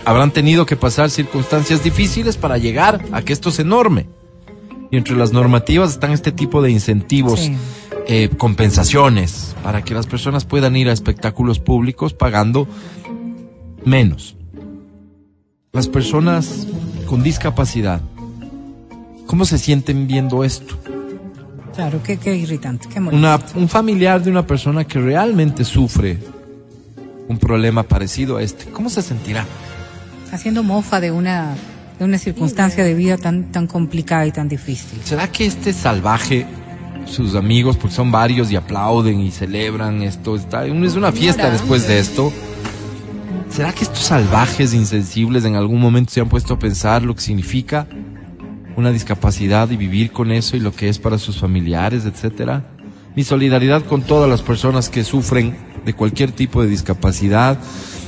habrán tenido que pasar circunstancias difíciles para llegar a que esto es enorme. Y entre las normativas están este tipo de incentivos Sí. eh, compensaciones para que las personas puedan ir a espectáculos públicos pagando menos. Las personas con discapacidad, ¿cómo se sienten viendo esto? Claro, qué, qué irritante, qué molesto. Una, un familiar de una persona que realmente sufre un problema parecido a este, ¿cómo se sentirá? Haciendo mofa de una, de una circunstancia de vida tan, tan complicada y tan difícil. ¿Será que este salvaje, sus amigos, porque son varios y aplauden y celebran esto, está, es una fiesta después de esto? ¿Será que estos salvajes insensibles en algún momento se han puesto a pensar lo que significa una discapacidad y vivir con eso y lo que es para sus familiares, etcétera? Mi solidaridad con todas las personas que sufren de cualquier tipo de discapacidad.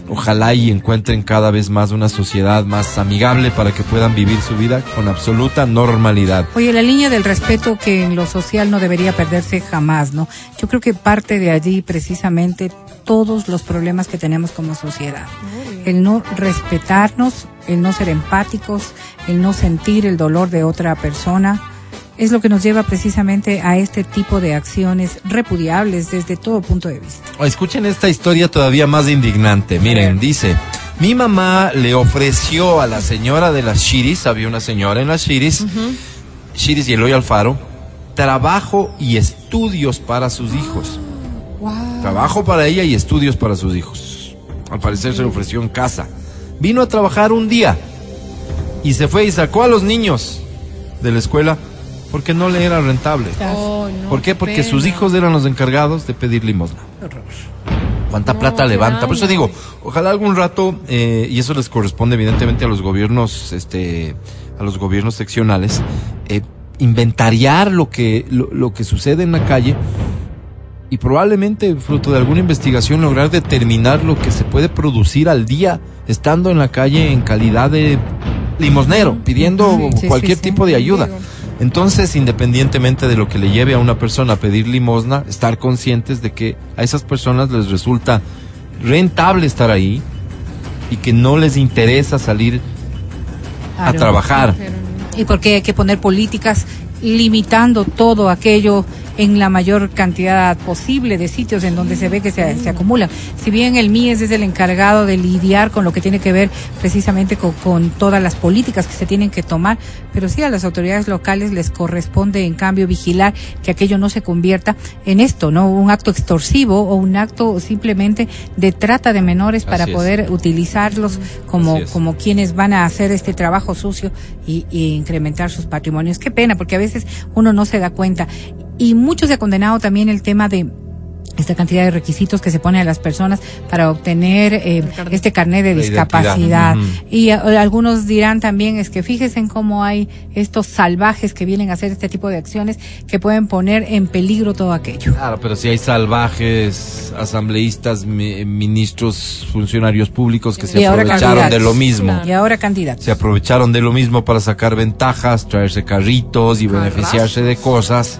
Ojalá y encuentren cada vez más una sociedad más amigable para que puedan vivir su vida con absoluta normalidad. Oye, la línea del respeto que en lo social no debería perderse jamás, ¿no? Yo creo que parte de allí precisamente todos los problemas que tenemos como sociedad. El no respetarnos, el no ser empáticos, el no sentir el dolor de otra persona, es lo que nos lleva precisamente a este tipo de acciones repudiables desde todo punto de vista. Escuchen esta historia todavía más indignante. Miren, dice, mi mamá le ofreció a la señora de las Shiris, había una señora en las Shiris, Shiris y Eloy Alfaro, trabajo y estudios para sus hijos. Trabajo para ella y estudios para sus hijos. Al parecer se le ofreció en casa. Vino a trabajar un día y se fue y sacó a los niños de la escuela porque no le era rentable. Oh, no, ¿Por qué? Porque sus hijos eran los encargados de pedir limosna. ¿Cuánta plata levanta? Por eso digo, ojalá algún rato, eh, y eso les corresponde evidentemente a los gobiernos, este, a los gobiernos seccionales, eh, inventariar lo que, lo, lo que sucede en la calle y probablemente fruto de alguna investigación lograr determinar lo que se puede producir al día estando en la calle en calidad de limosnero, pidiendo Sí, sí, cualquier sí. tipo de ayuda. Entonces, independientemente de lo que le lleve a una persona a pedir limosna, estar conscientes de que a esas personas les resulta rentable estar ahí y que no les interesa salir a trabajar. y porque hay que poner políticas limitando todo aquello en la mayor cantidad posible de sitios en donde se ve que se, se acumulan. Si bien el MIES es el encargado de lidiar con lo que tiene que ver precisamente con, con todas las políticas que se tienen que tomar, pero sí a las autoridades locales les corresponde en cambio vigilar que aquello no se convierta en esto, ¿no? Un acto extorsivo o un acto simplemente de trata de menores para Así es. poder utilizarlos como, como quienes van a hacer este trabajo sucio y, y incrementar sus patrimonios. Qué pena, porque a veces uno no se da cuenta. Y mucho se ha condenado también el tema de esta cantidad de requisitos que se pone a las personas para obtener eh, este carnet de La discapacidad. Y eh, algunos dirán también es que fíjense en cómo hay estos salvajes que vienen a hacer este tipo de acciones que pueden poner en peligro todo aquello. Claro, pero si hay salvajes, asambleístas, mi- ministros, funcionarios públicos que se Y aprovecharon de lo mismo. Y ahora candidatos. Se aprovecharon de lo mismo para sacar ventajas, traerse carritos y beneficiarse de cosas.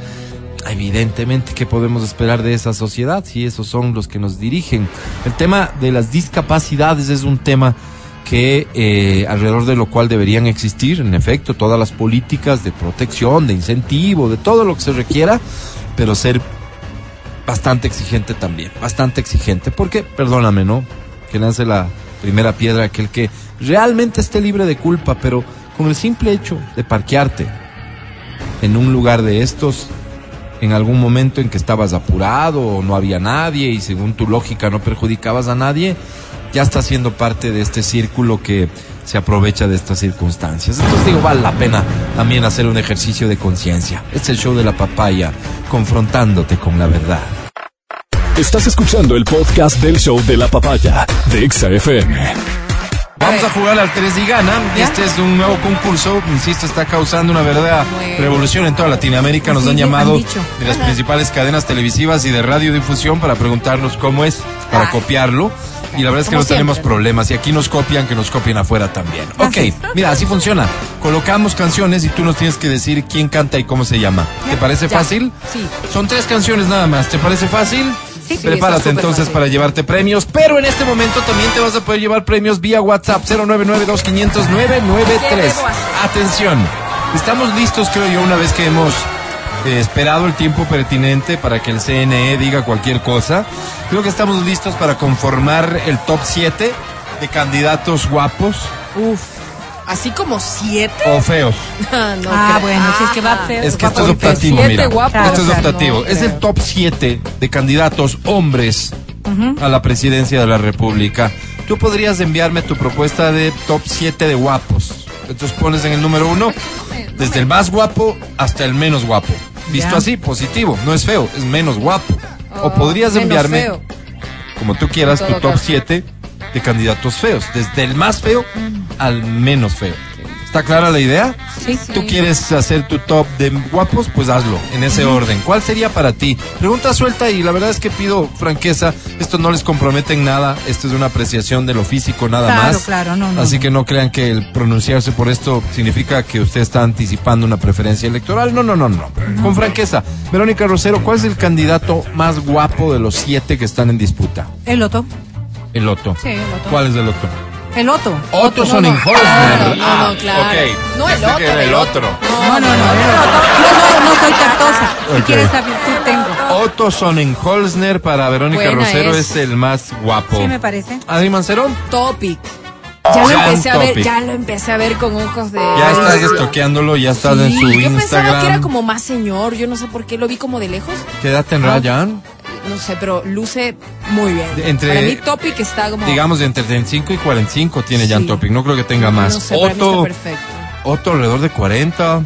Evidentemente, ¿qué podemos esperar de esa sociedad si esos son los que nos dirigen? El tema de las discapacidades es un tema que eh, alrededor de lo cual deberían existir, en efecto, todas las políticas de protección, de incentivo, de todo lo que se requiera, pero ser bastante exigente también, bastante exigente, porque, perdóname, ¿no? Que lance la primera piedra aquel que realmente esté libre de culpa, pero con el simple hecho de parquearte en un lugar de estos, en algún momento en que estabas apurado o no había nadie y según tu lógica no perjudicabas a nadie, ya está siendo parte de este círculo que se aprovecha de estas circunstancias. Entonces digo, vale la pena también hacer un ejercicio de conciencia. Es el show de la papaya, confrontándote con la verdad. Estás escuchando el podcast del show de la papaya de Exa FM. Vamos a jugar al 3 y gana. Este es un nuevo concurso, insisto, está causando una verdadera Bueno. revolución en toda Latinoamérica. Nos han llamado de las principales cadenas televisivas y de radiodifusión para preguntarnos cómo es para copiarlo. Y la verdad es que Como no tenemos problemas. Y aquí nos copian, que nos copien afuera también. Ok, mira, así funciona. Colocamos canciones y tú nos tienes que decir quién canta y cómo se llama. ¿Te parece Ya. fácil? Sí. Son tres canciones nada más. ¿Te parece fácil? Sí. Prepárate entonces fácil. para llevarte premios, pero en este momento también te vas a poder llevar premios vía WhatsApp 099-2500-993. Atención, estamos listos creo yo una vez que hemos eh, esperado el tiempo pertinente para que el CNE diga cualquier cosa. Creo que estamos listos para conformar el top 7 de candidatos guapos Uf. Así como siete. o feos. Ah, no Ah, creo. bueno, si es que va Ah. feo. Es que esto es optativo, siete mira. guapos. Esto es optativo. no es el top 7 de candidatos hombres a la presidencia de la República. Tú podrías enviarme tu propuesta de top 7 de guapos. Entonces pones en el número uno, desde el más guapo hasta el menos guapo. Visto Ya. así, positivo. No es feo, es menos guapo. o Oh, podrías enviarme, feo. como tú quieras, tu top caso. 7 de candidatos feos. Desde el más feo al menos feo. ¿Está clara la idea? Sí. ¿Tú quieres hacer tu top de guapos? Pues hazlo en ese orden. ¿Cuál sería para ti? Pregunta suelta y la verdad es que pido franqueza. Esto no les compromete en nada. Esto es una apreciación de lo físico nada Claro, más. claro, no, no, Así que no crean que el pronunciarse por esto significa que usted está anticipando una preferencia electoral. No, no, no, no. Con franqueza. Verónica Rosero, ¿cuál es el candidato más guapo de los siete que están en disputa? El Otto. El Otto. Sí, el Otto. ¿Cuál es el Otto? El Otto. Otto no, Sonnenholzner. no, no, Ah, no, claro. ok. No, el era el otro. No, no, no. Yo no, no soy cartosa. Si Ok. quieres saber, tú tengo. Otto Sonnenholzner para Verónica Buena Rosero es. es. el más guapo. Sí, me parece. Adri Mancerón, Topic. Ya lo empecé a ver, topic. ya lo empecé a ver con ojos de. ya estás estoqueándolo, ya estás en Sí, su yo pensaba Instagram. que era como más señor, yo no sé por qué lo vi como de lejos. ¿Qué edad tendrá Ah. Jan? No sé, pero luce muy bien. Entre- Para mí Topic está como Digamos entre 35 y 45 tiene Jan Sí. Topic, no creo que tenga más. No sé, para mí está Otto, perfecto. Otto alrededor de 40.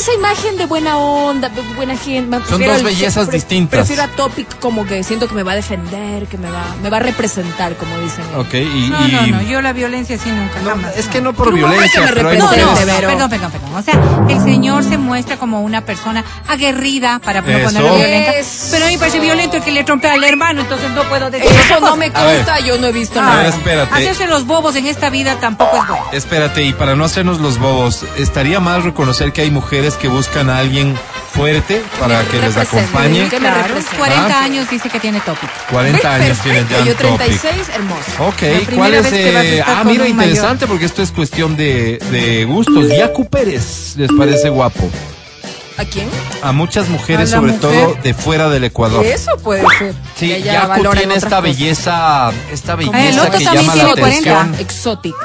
Esa imagen de buena onda, de buena gente. prefiero dos al- bellezas pre- distintas. Prefiero a Topic como que siento que me va a defender, que me va, me va a representar, como dicen. Ok, y, No, no, y- no. Yo la violencia sí nunca, No, jamás. es que no por violencia, me pero hay No, no, perdón, perdón, perdón. O sea, el señor se muestra como una persona aguerrida para no Eso. ponerlo violenta. Pero a mí me parece violento el que le trompea al hermano, entonces no puedo decir Eso no me ver. consta, yo no he visto nada. ver, espérate. Hacerse los bobos en esta vida tampoco es bueno. Espérate, y para no hacernos los bobos, ¿estaría mal reconocer que hay mujeres que buscan a alguien fuerte para que les acompañe? que Claro, represente. 40 Ah. años dice que tiene tópico. 40 años tiene Jan yo Topic. 36, hermoso. Ok, ¿cuál es? eh, ah, mira, interesante porque esto es cuestión de, de gustos. Yacu Pérez, ¿les parece guapo? ¿A quién? A muchas mujeres, A sobre mujer. todo de fuera del Ecuador. Eso puede ser. Sí, valora tiene esta cosas. belleza, esta el belleza otro que llama la tiene 40. atención, Exótica.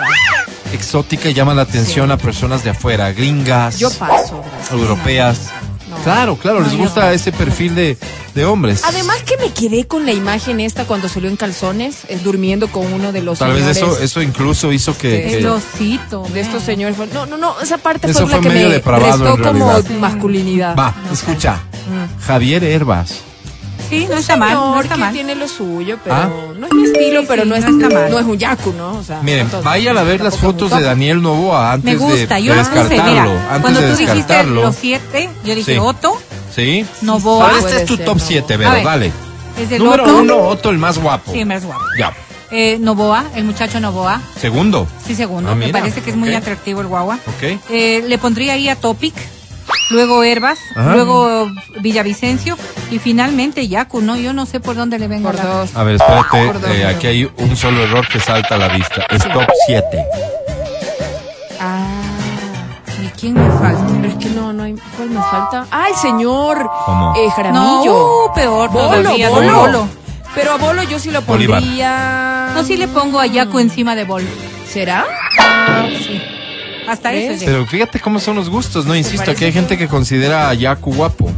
Exótica y llama la atención a personas de afuera, gringas, Yo paso, gracias. europeas. No. Claro, claro, les gusta ese perfil de, de hombres. Además que me quedé con la imagen esta cuando salió en calzones, eh, durmiendo con uno de los Tal vez eso, eso incluso hizo que, Sí. que- El osito. de estos señores. No, no, no, esa parte Eso fue la fue que medio me depravado, restó en como masculinidad. Va, escucha, Javier Herbas. Sí, no está mal, no está que mal. tiene lo suyo, pero Ah. no es mi estilo, Sí, pero sí, no, es, no está mal. no es un yaku, ¿no? O sea, Miren, entonces, vayan a ver las fotos de Daniel Novoa antes Me gusta, de, yo de descartarlo. mira, antes cuando de tú dijiste los siete, yo dije Sí. Otto, ¿Sí? Novoa. Este es tu top no. 7, A Vero, ver. dale. es el Número Otto. uno, Otto, el más guapo. Sí, más guapo. Ya. Eh, Novoa, el muchacho Novoa, Segundo. sí, segundo. Ah, me parece que es muy atractivo el guagua. Ok. Eh, le pondría ahí a Topic, luego Herbas, Ajá. luego Villavicencio y finalmente Yaku, ¿no? Yo no sé por dónde le vengo Por la- dos. A ver, espérate. Dos, eh, aquí hay un solo error que salta a la vista. Es top 7. Ah, ¿Y quién me falta? pero es que no, no hay. ¿Cuál me falta? Ah, el señor ¿Cómo? eh, No, Jaramillo. uh, peor Bolo, todavía, Bolo. Bolo. Pero a Bolo yo sí lo Bolívar. pondría. No, sí le pongo a Yaku encima de Bolo. ¿Será? Sí. Pero fíjate cómo son los gustos, ¿no? Insisto, aquí hay gente que considera a Yaku guapo.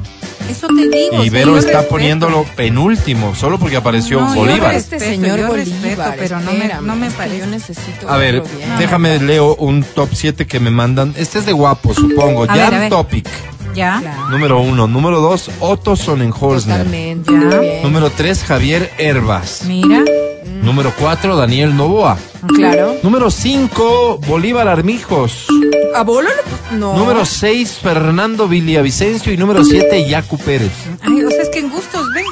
Eso te digo. Y Vero está respeto. poniéndolo penúltimo, solo porque apareció No, Bolívar. Este señor yo Bolívar. respeto, pero no me- no parece. Yo necesito. A ver, bien. déjame leo un top 7 que me mandan. Este es de guapo, supongo. A Jan ver. Topic, Ya. Claro. número uno. Número dos, Otto Sonnenholzner. Número tres, Javier Herbas. Mira. Número cuatro, Daniel Novoa. Claro. Número cinco, Bolívar Armijos. ¿A Bolo? lo- No. Número seis, Fernando Villavicencio. Y número siete, Yacu Pérez. Ay, o sea, es que en gustos, ven.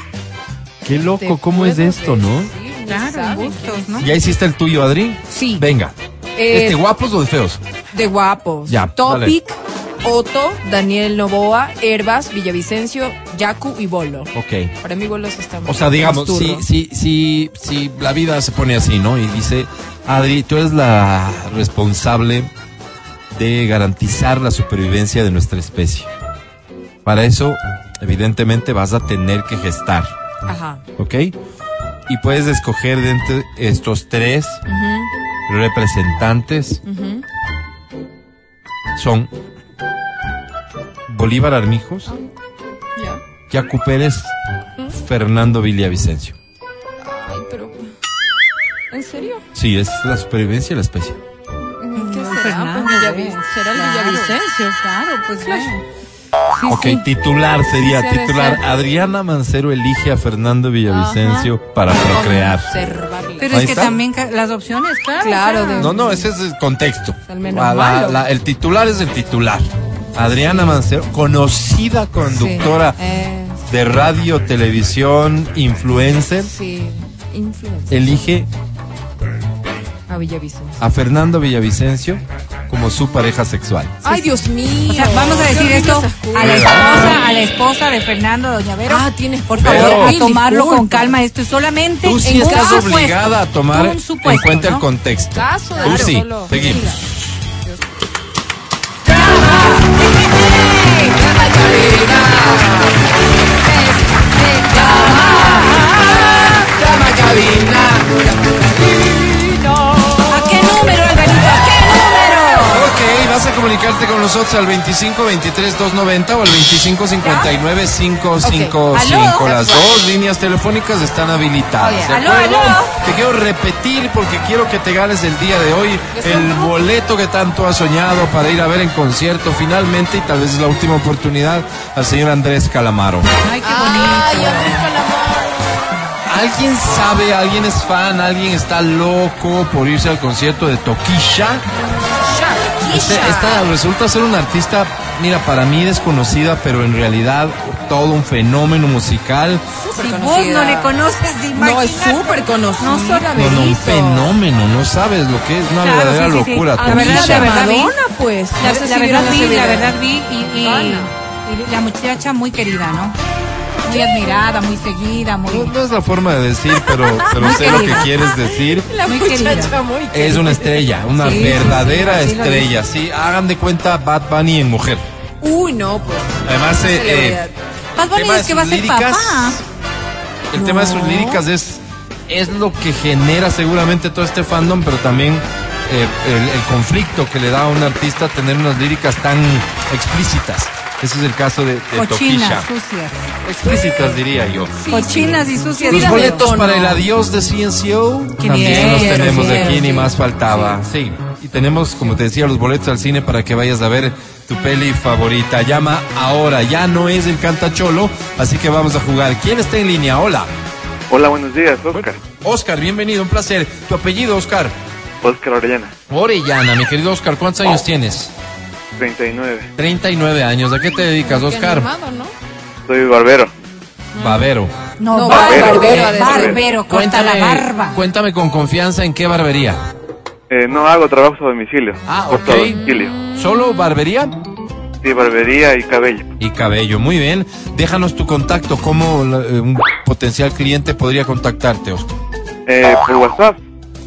Qué Te loco, ¿cómo es de esto, no? decir, Claro, en ¿saben gustos? ¿no? ¿Ya hiciste el tuyo, Adri? Sí. Venga. Eh, ¿Este guapos o de feos? de guapos. Ya, Topic, Otto, Daniel Novoa, Herbas, Villavicencio, Yaku y Bolo. Ok. Para mí Bolo está O sea, digamos, si, si, si, si la vida se pone así, ¿no? Y dice, Adri, tú eres la responsable de garantizar la supervivencia de nuestra especie. Para eso, evidentemente, vas a tener que gestar, Ajá. ¿ok? Y puedes escoger de entre estos tres representantes. Son Bolívar Armijos, Ya. Yacu Pérez, Fernando Villavicencio. Ay, pero. ¿En serio? Sí, es la supervivencia de la especie. ¿Qué No, será? Fernando, Pues ves. ¿Será el Claro. Villavicencio? Claro, pues Claro. Sí, ok, sí. titular sería Sí, titular. ser. Adriana Mancero elige a Fernando Villavicencio para procrear. Pero es que está. también las opciones, claro. Claro, de- No, no, ese es el contexto. Al menos La- la- el titular es el titular. Adriana Mancero, conocida conductora Sí, eh, de radio, televisión, influencer, sí. Influencer. elige A Villavicencio. a Fernando Villavicencio como su pareja sexual. Ay, Dios mío. O sea, vamos a decir esto a la esposa, a la esposa de Fernando Doña Vero. Ah, tienes por Pero- favor, a tomarlo con calma. Esto es solamente Tú sí en estás supuesto. obligada a tomar supuesto, en cuenta ¿no? el contexto. Caso de Tú oro, sí, solo. seguimos. ¿A qué número, Alvarito? ¿A qué número? Ok, vas a comunicarte con nosotros al 25 23 290 o al 25 59 555. Ok, aló. Las dos líneas telefónicas están habilitadas. Oye, ¿de aló, acuerdo? aló. Te quiero repetir porque quiero que te ganes el día de hoy el boleto que tanto has soñado para ir a ver en concierto finalmente y tal vez es la última oportunidad al señor Andrés Calamaro. Ay, qué Ay, bonito. Enrico Lamar. ¿Alguien sabe, alguien es fan, alguien está loco por irse al concierto de Toquisha? Este- esta resulta ser una artista, mira, para mí desconocida, pero en realidad todo un fenómeno musical. Si vos no le conoces, No, es súper conocida. No solo No, no, un fenómeno, no sabes lo que es una Claro, verdadera sí, sí, sí. locura. Ah, la verdad, Toquisha. la verdad vi. Madonna, pues. La, la si verdad vi, la verdad vi y, y- y la muchacha muy querida, ¿no? Muy admirada, muy seguida, muy, No, no es la forma de decir, pero, pero sé lo que quieres decir. La Muy muchacha querida. muy Es querida. una estrella, una Sí, sí, sí, verdadera estrella. Sí, hagan de cuenta Bad Bunny en mujer. Uy, no, pues. Además, eh, eh, Bad Bunny es que va a ser líricas, papá. El tema de sus líricas es, es lo que genera seguramente todo este fandom, pero también eh, el, el conflicto que le da a un artista tener unas líricas tan explícitas. Ese es el caso de, de Cochinas, Toquisha. sucias. Explícitas, diría yo. Cochinas y sucias. Los boletos para el adiós de CNCO Qué también bien, los tenemos bien, aquí, ni sí. más faltaba. Sí. y tenemos, como te decía, los boletos al cine para que vayas a ver tu peli favorita. Llama ahora, ya no es el cantacholo, así que vamos a jugar. ¿Quién está en línea? Hola. Hola, buenos días, Oscar. Oscar, bienvenido, un placer. ¿Tu apellido, Oscar? Oscar Orellana, Orellana, mi querido Oscar, ¿cuántos años tienes? 39. 39 años. ¿A qué te dedicas, Oscar? animado, ¿no? Soy barbero. Babero. No, No, barbero, barbero, barbero, barbero. corta la barba. cuéntame con confianza en qué barbería. Eh, no hago trabajos a domicilio. Ah, ok. a domicilio. ¿Solo barbería? Sí, barbería y cabello. Y cabello, muy bien. Déjanos tu contacto, cómo eh, un potencial cliente podría contactarte, Oscar. Eh, por WhatsApp,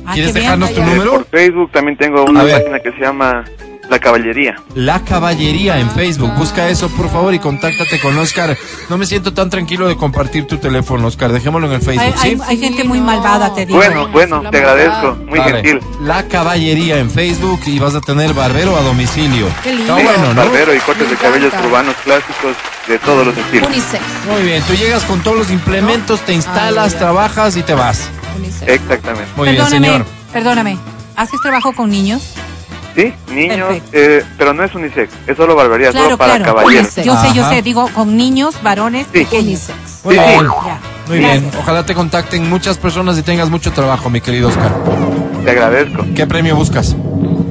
Ah, ¿Quieres dejarnos tu eh, número? por Facebook también tengo una página que se llama La Caballería. La Caballería en Facebook. Busca eso, por favor, y contáctate con Oscar. No me siento tan tranquilo de compartir tu teléfono, Oscar. Dejémoslo en el Facebook, hay- ¿sí? hay gente muy malvada, te digo. Bueno, bueno, te agradezco. Muy Vale. gentil. La Caballería en Facebook y vas a tener barbero a domicilio. Qué lindo. Está bueno, ¿no? Barbero y cortes de cabellos urbanos clásicos de todos los estilos. Unisex. Muy bien, tú llegas con todos los implementos, te instalas, Ay, trabajas y te vas. Unisex. Exactamente. Muy bien, señor. perdóname. ¿Haces trabajo con niños? Sí, niños, eh, pero no es unisex, es solo barbería, Claro, solo para claro. caballeros. Unisex. Yo sé, yo sé, digo con niños, varones, Sí. pequeños. Unisex. Muy Sí, bien. sí. Muy bien. Ojalá te contacten muchas personas y tengas mucho trabajo, mi querido Oscar. Te agradezco. ¿Qué premio buscas?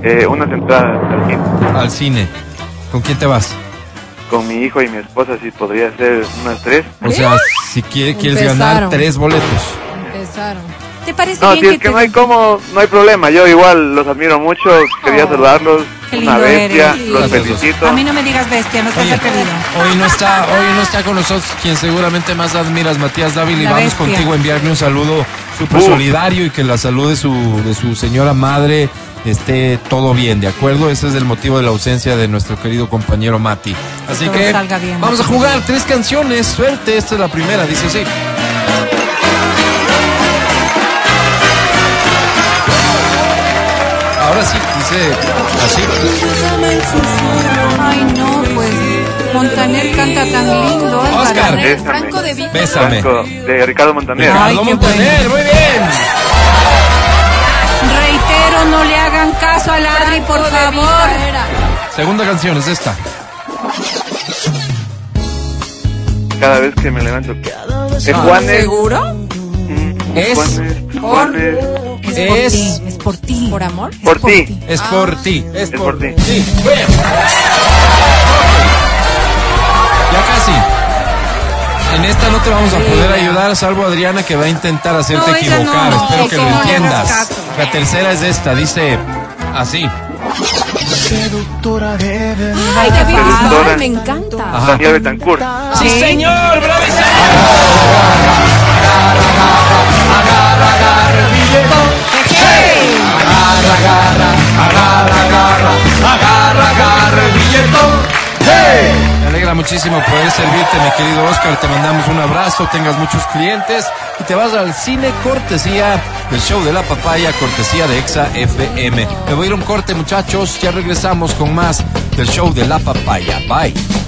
Eh, unas entradas al cine. Al cine. ¿Con quién te vas? Con mi hijo y mi esposa, si podría ser unas tres. O sea, si quiere- quieres ganar tres boletos. Empezaron. ¿Te parece No, bien si es que que te- no hay como, no hay problema. Yo igual los admiro mucho, quería Oh, saludarlos. Una bestia, eres. los Sí. felicito. A mí no me digas bestia, no estás atrevido. hoy no está, hoy no está con nosotros quien seguramente más admiras, Matías Dávila, y vamos bestia. contigo a enviarle un saludo súper Uh. solidario y que la salud de su, de su señora madre esté todo bien, ¿de acuerdo? Ese es el motivo de la ausencia de nuestro querido compañero Mati. Así que salga bien, vamos a jugar tres canciones, suerte, esta es la primera, dice así. Ahora sí, dice así. Ay, no, pues Montaner canta tan lindo. Oscar. Bésame. Franco de Vita. Bésame. Franco, de Ricardo Montaner. Ricardo Montaner, muy bien. Reitero, no le hagan caso a Adri, por favor. Segunda canción es esta. Cada vez que me levanto. De Juanes. ¿Seguro? mm, Es- Juanes, Juanes. Es, Es- por ti, es por ti. ¿Por amor? Es Por ti. Es por ti. Es, por, ti. Ya casi. En esta no te vamos a poder ayudar, salvo Adriana que va a intentar hacerte No, equivocar. no, Espero que lo no entiendas. La tercera es esta, dice así. Ay, qué bien Seductora. visual, me encanta. Ajá. Daniel Betancourt. Sí, señor, bravísimo. Me alegra muchísimo poder servirte, mi querido Oscar. Te mandamos un abrazo, tengas muchos clientes y te vas al cine cortesía del show de la papaya, cortesía de Exa FM. Me voy a ir un corte, muchachos. Ya regresamos con más del show de la papaya. Bye.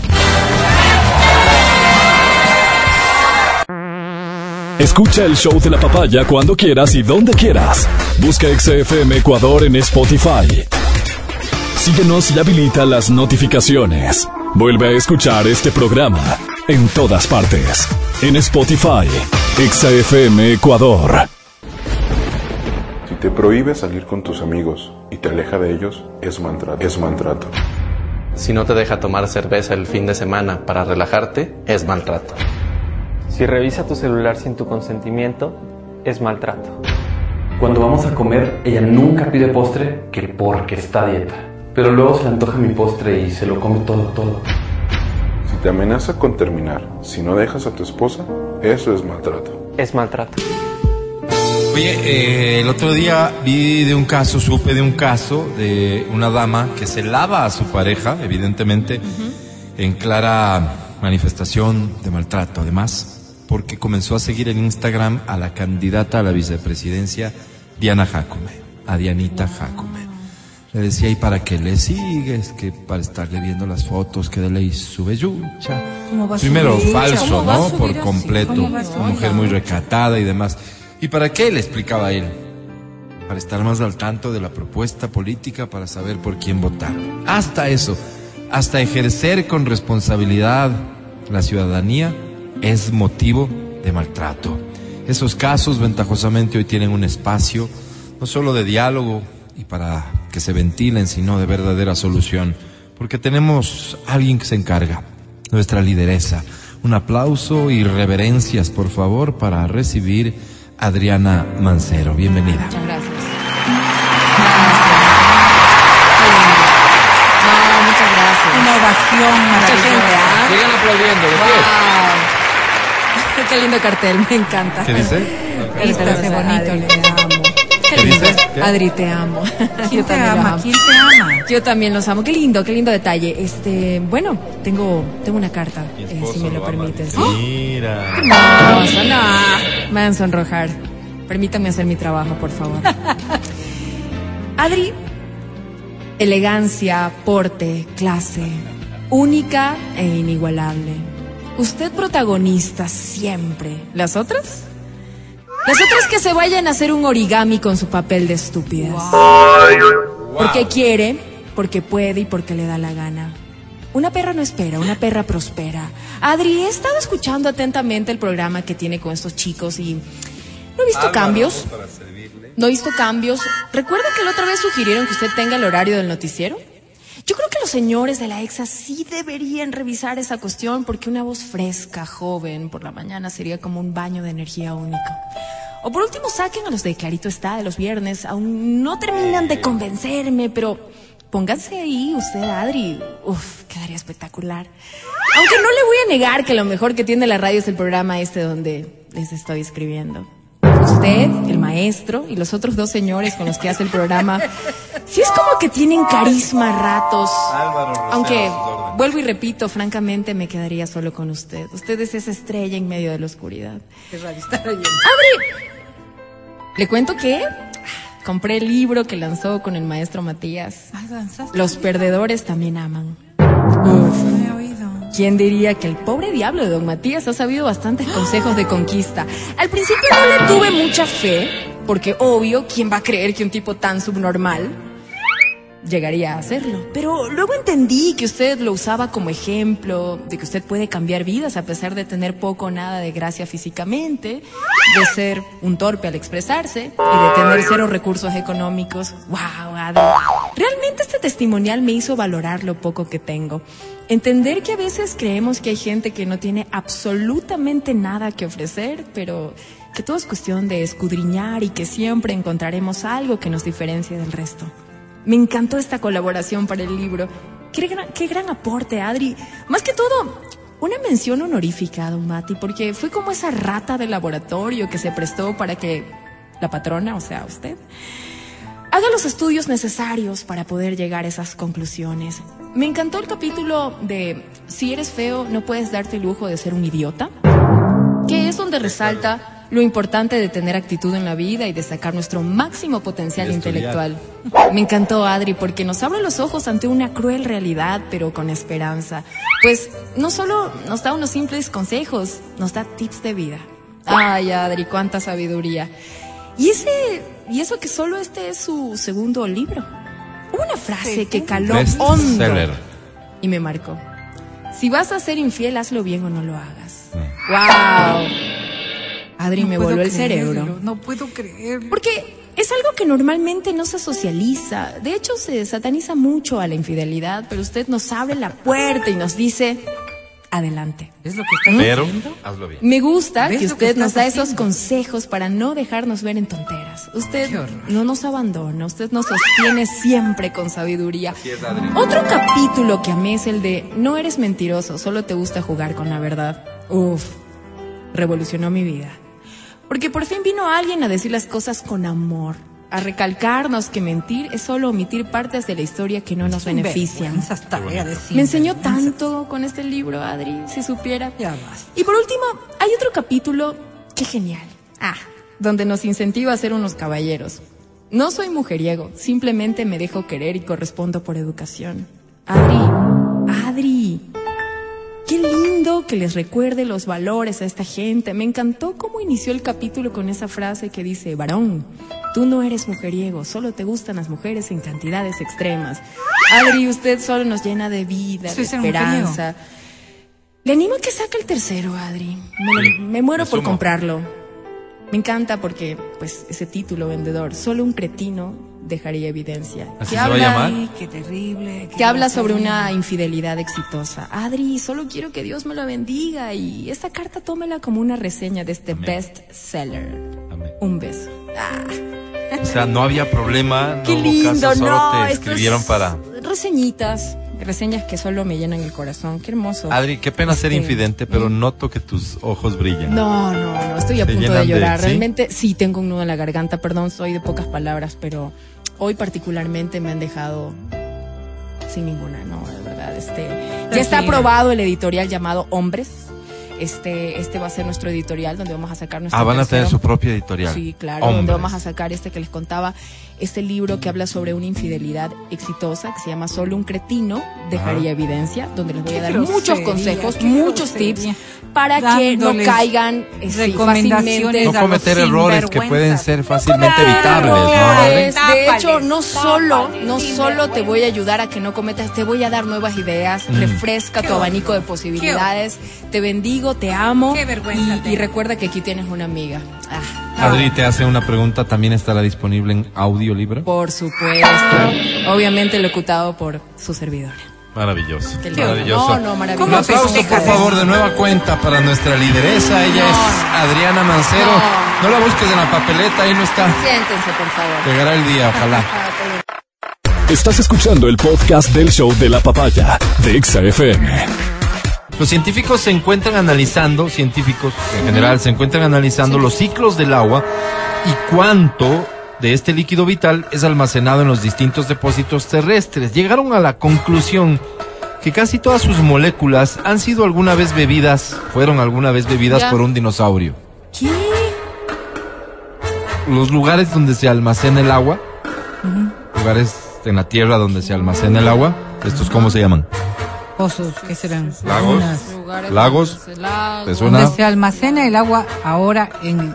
Escucha el show de la papaya cuando quieras y donde quieras. Busca XFM Ecuador en Spotify. Síguenos y habilita las notificaciones. Vuelve a escuchar este programa en todas partes. En Spotify, XFM Ecuador. Si te prohíbe salir con tus amigos y te aleja de ellos, es maltrato. Es maltrato. Si no te deja tomar cerveza el fin de semana para relajarte, es maltrato. Si revisa tu celular sin tu consentimiento, es maltrato. Cuando vamos a comer, ella nunca pide postre que porque está a dieta. Pero luego se le antoja mi postre y se lo come todo, todo. Si te amenaza con terminar, si no dejas a tu esposa, eso es maltrato. Es maltrato. Oye, eh, el otro día vi de un caso, supe de un caso de una dama que se lava a su pareja, evidentemente, en clara manifestación de maltrato, además, porque comenzó a seguir en Instagram a la candidata a la vicepresidencia, Diana Jacome, a Dianita Jacome. Le decía, ¿y para qué le sigues? Que para estarle viendo las fotos, que de ley sube yucha. ¿Cómo va a Primero, subir? falso, ¿Cómo va a ¿no? Por así? completo. ¿Cómo va a Una mujer muy recatada y demás. ¿Y para qué le explicaba él? para estar más al tanto de la propuesta política, para saber por quién votar. Hasta eso, hasta ejercer con responsabilidad la ciudadanía es motivo de maltrato. Esos casos ventajosamente hoy tienen un espacio no solo de diálogo y para que se ventilen, sino de verdadera solución, porque tenemos alguien que se encarga, nuestra lideresa. Un aplauso y reverencias, por favor, para recibir a Adriana Mancero. Bienvenida. Muchas gracias. No, muchas gracias. Una ovación Mucha gente. ¿ah? Sigan aplaudiendo, de Wow. Qué lindo cartel, me encanta. ¿Qué dice? Bonito, le te amo. Qué ¿Qué lindo. dice? ¿Qué? Adri, te amo. ¿Quién Yo te también lo ama? amo. ¿Quién te ama? Yo también los amo. Qué lindo, qué lindo detalle. Este, bueno, tengo, tengo una carta, eh, si me lo permites. Mira. No, eso no. Me van a sonrojar. Permítame hacer mi trabajo, por favor. Adri, elegancia, porte, clase, única e inigualable. Usted protagonista siempre. ¿Las otras? Las otras que se vayan a hacer un origami con su papel de estúpidas. Porque quiere, porque puede y porque le da la gana. Una perra no espera, una perra prospera. Adri, he estado escuchando atentamente el programa que tiene con estos chicos y no he visto cambios. No he visto cambios. ¿Recuerda que la otra vez sugirieron que usted tenga el horario del noticiero? Yo creo que los señores de la EXA sí deberían revisar esa cuestión porque una voz fresca, joven, por la mañana sería como un baño de energía único. O por último saquen a los de Clarito Está de los viernes. Aún no terminan de convencerme, pero pónganse ahí usted, Adri. Uf, quedaría espectacular. Aunque no le voy a negar que lo mejor que tiene la radio es el programa este donde les estoy escribiendo. Usted, el maestro y los otros dos señores con los que hace el programa, sí es como que tienen carisma ratos. Aunque, vuelvo y repito, francamente me quedaría solo con usted. Usted es esa estrella en medio de la oscuridad. ¡Abre! ¿Le cuento que compré el libro que lanzó con el maestro Matías? Danzaste. Los perdedores también aman. No he oído. ¿Quién diría que el pobre diablo de don Matías ha sabido bastantes consejos de conquista? Al principio no le tuve mucha fe, porque obvio, ¿quién va a creer que un tipo tan subnormal llegaría a hacerlo? Pero luego entendí que usted lo usaba como ejemplo, de que usted puede cambiar vidas a pesar de tener poco o nada de gracia físicamente, de ser un torpe al expresarse y de tener cero recursos económicos. ¡Wow! Realmente este testimonial me hizo valorar lo poco que tengo. Entender que a veces creemos que hay gente que no tiene absolutamente nada que ofrecer, pero que todo es cuestión de escudriñar y que siempre encontraremos algo que nos diferencie del resto. Me encantó esta colaboración para el libro. Qué gran, qué gran aporte, Adri. Más que todo, una mención honorífica a Don Mati, porque fue como esa rata de laboratorio que se prestó para que la patrona, o sea, usted, haga los estudios necesarios para poder llegar a esas conclusiones. Me encantó el capítulo de Si eres feo, no puedes darte el lujo de ser un idiota, que es donde resalta lo importante de tener actitud en la vida y de sacar nuestro máximo potencial intelectual. Me encantó Adri porque nos abre los ojos ante una cruel realidad, pero con esperanza. Pues no solo nos da unos simples consejos, nos da tips de vida. Ay, Adri, cuánta sabiduría. Y ese, y eso que solo este es su segundo libro. Hubo una frase que caló hondo y me marcó. Si vas a ser infiel, hazlo bien o no lo hagas. Mm. Wow. Adri No me voló el creerlo, cerebro. No puedo creer. Porque es algo que normalmente no se socializa. De hecho, se sataniza mucho a la infidelidad, pero usted nos abre la puerta y nos dice, adelante. ¿Es lo que estás Pero, haciendo? hazlo bien. Me gusta ¿Ves que usted nos da esos consejos para no dejarnos ver en tonteras. Usted no nos abandona, usted nos sostiene siempre con sabiduría. Otro capítulo que amé es el de No eres mentiroso, solo te gusta jugar con la verdad. Uf, revolucionó mi vida. Porque por fin vino alguien a decir las cosas con amor, a recalcarnos que mentir es solo omitir partes de la historia que no nos benefician. Me enseñó tanto con este libro, Adri, si supiera. Y por último, hay otro capítulo que genial. Ah, donde nos incentiva a ser unos caballeros. No soy mujeriego, simplemente me dejo querer y correspondo por educación. Adri, qué lindo que les recuerde los valores a esta gente. Me encantó cómo inició el capítulo con esa frase que dice, varón, tú no eres mujeriego, solo te gustan las mujeres en cantidades extremas. Adri, usted solo nos llena de vida, Soy de esperanza. Le animo a que saque el tercero, Adri. Me, me muero me por sumo. comprarlo. Me encanta porque, pues, ese título vendedor, solo un cretino dejaría evidencia. ¿Así Que se va a habla- llamar? Ay, qué terrible. qué que habla sobre una infidelidad exitosa. Adri, solo quiero que Dios me lo bendiga y esta carta tómela como una reseña de este best seller. Amén. Un beso. Ah, O sea, no había problema, no qué hubo lindo, caso, solo no. te escribieron es para... reseñitas, reseñas que solo me llenan el corazón. Qué hermoso. Adri, qué pena ser Este, infidente, pero noto que tus ojos brillan. No, no, no, estoy a Se punto de de- llorar. ¿sí? Realmente sí tengo un nudo en la garganta, perdón, soy de pocas palabras, pero hoy particularmente me han dejado sin ninguna, no, de verdad. Este, ya está aprobado el editorial llamado Hombres. Este, este va a ser nuestro editorial donde vamos a sacar nuestro Ah, van a tener su propia editorial. Sí, claro, donde vamos a sacar este que les contaba, este libro que habla sobre una infidelidad exitosa, que se llama Solo un cretino dejaría evidencia, donde les voy a dar grosería, muchos consejos, muchos tips para que no caigan eh, sí, fácilmente. No cometer errores que pueden ser fácilmente Claro, evitables. Pues, de hecho, no solo, no solo te voy a ayudar a que no cometas, te voy a dar nuevas ideas, Mm. refresca tu abanico de posibilidades, te bendigo, te amo Qué vergüenza y, y recuerda que aquí tienes una amiga. Ah, Adri te hace una pregunta, ¿también estará disponible en audiolibro? por supuesto, obviamente locutado por su servidora. Maravilloso. Qué lindo. Maravilloso. No, no, maravilloso. Un aplauso, por favor, de nueva cuenta para nuestra lideresa. Ella es Adriana Mancero. No. la busques en la papeleta, ahí no está. Siéntense, por favor. Llegará el día, ojalá. Estás escuchando el podcast del show de la papaya de Exa FM. Los científicos se encuentran analizando, científicos en general, se encuentran analizando los ciclos del agua y cuánto de este líquido vital es almacenado en los distintos depósitos terrestres. Llegaron a la conclusión que casi todas sus moléculas han sido alguna vez bebidas, fueron alguna vez bebidas Ya. por un dinosaurio. ¿Qué? Los lugares donde se almacena el agua, lugares en la tierra donde se almacena el agua, ¿estos cómo se llaman? Pozos, ¿qué serán? Lagos. Unas. Lugares Lagos. ¿Te suena? Donde se almacena el agua ahora en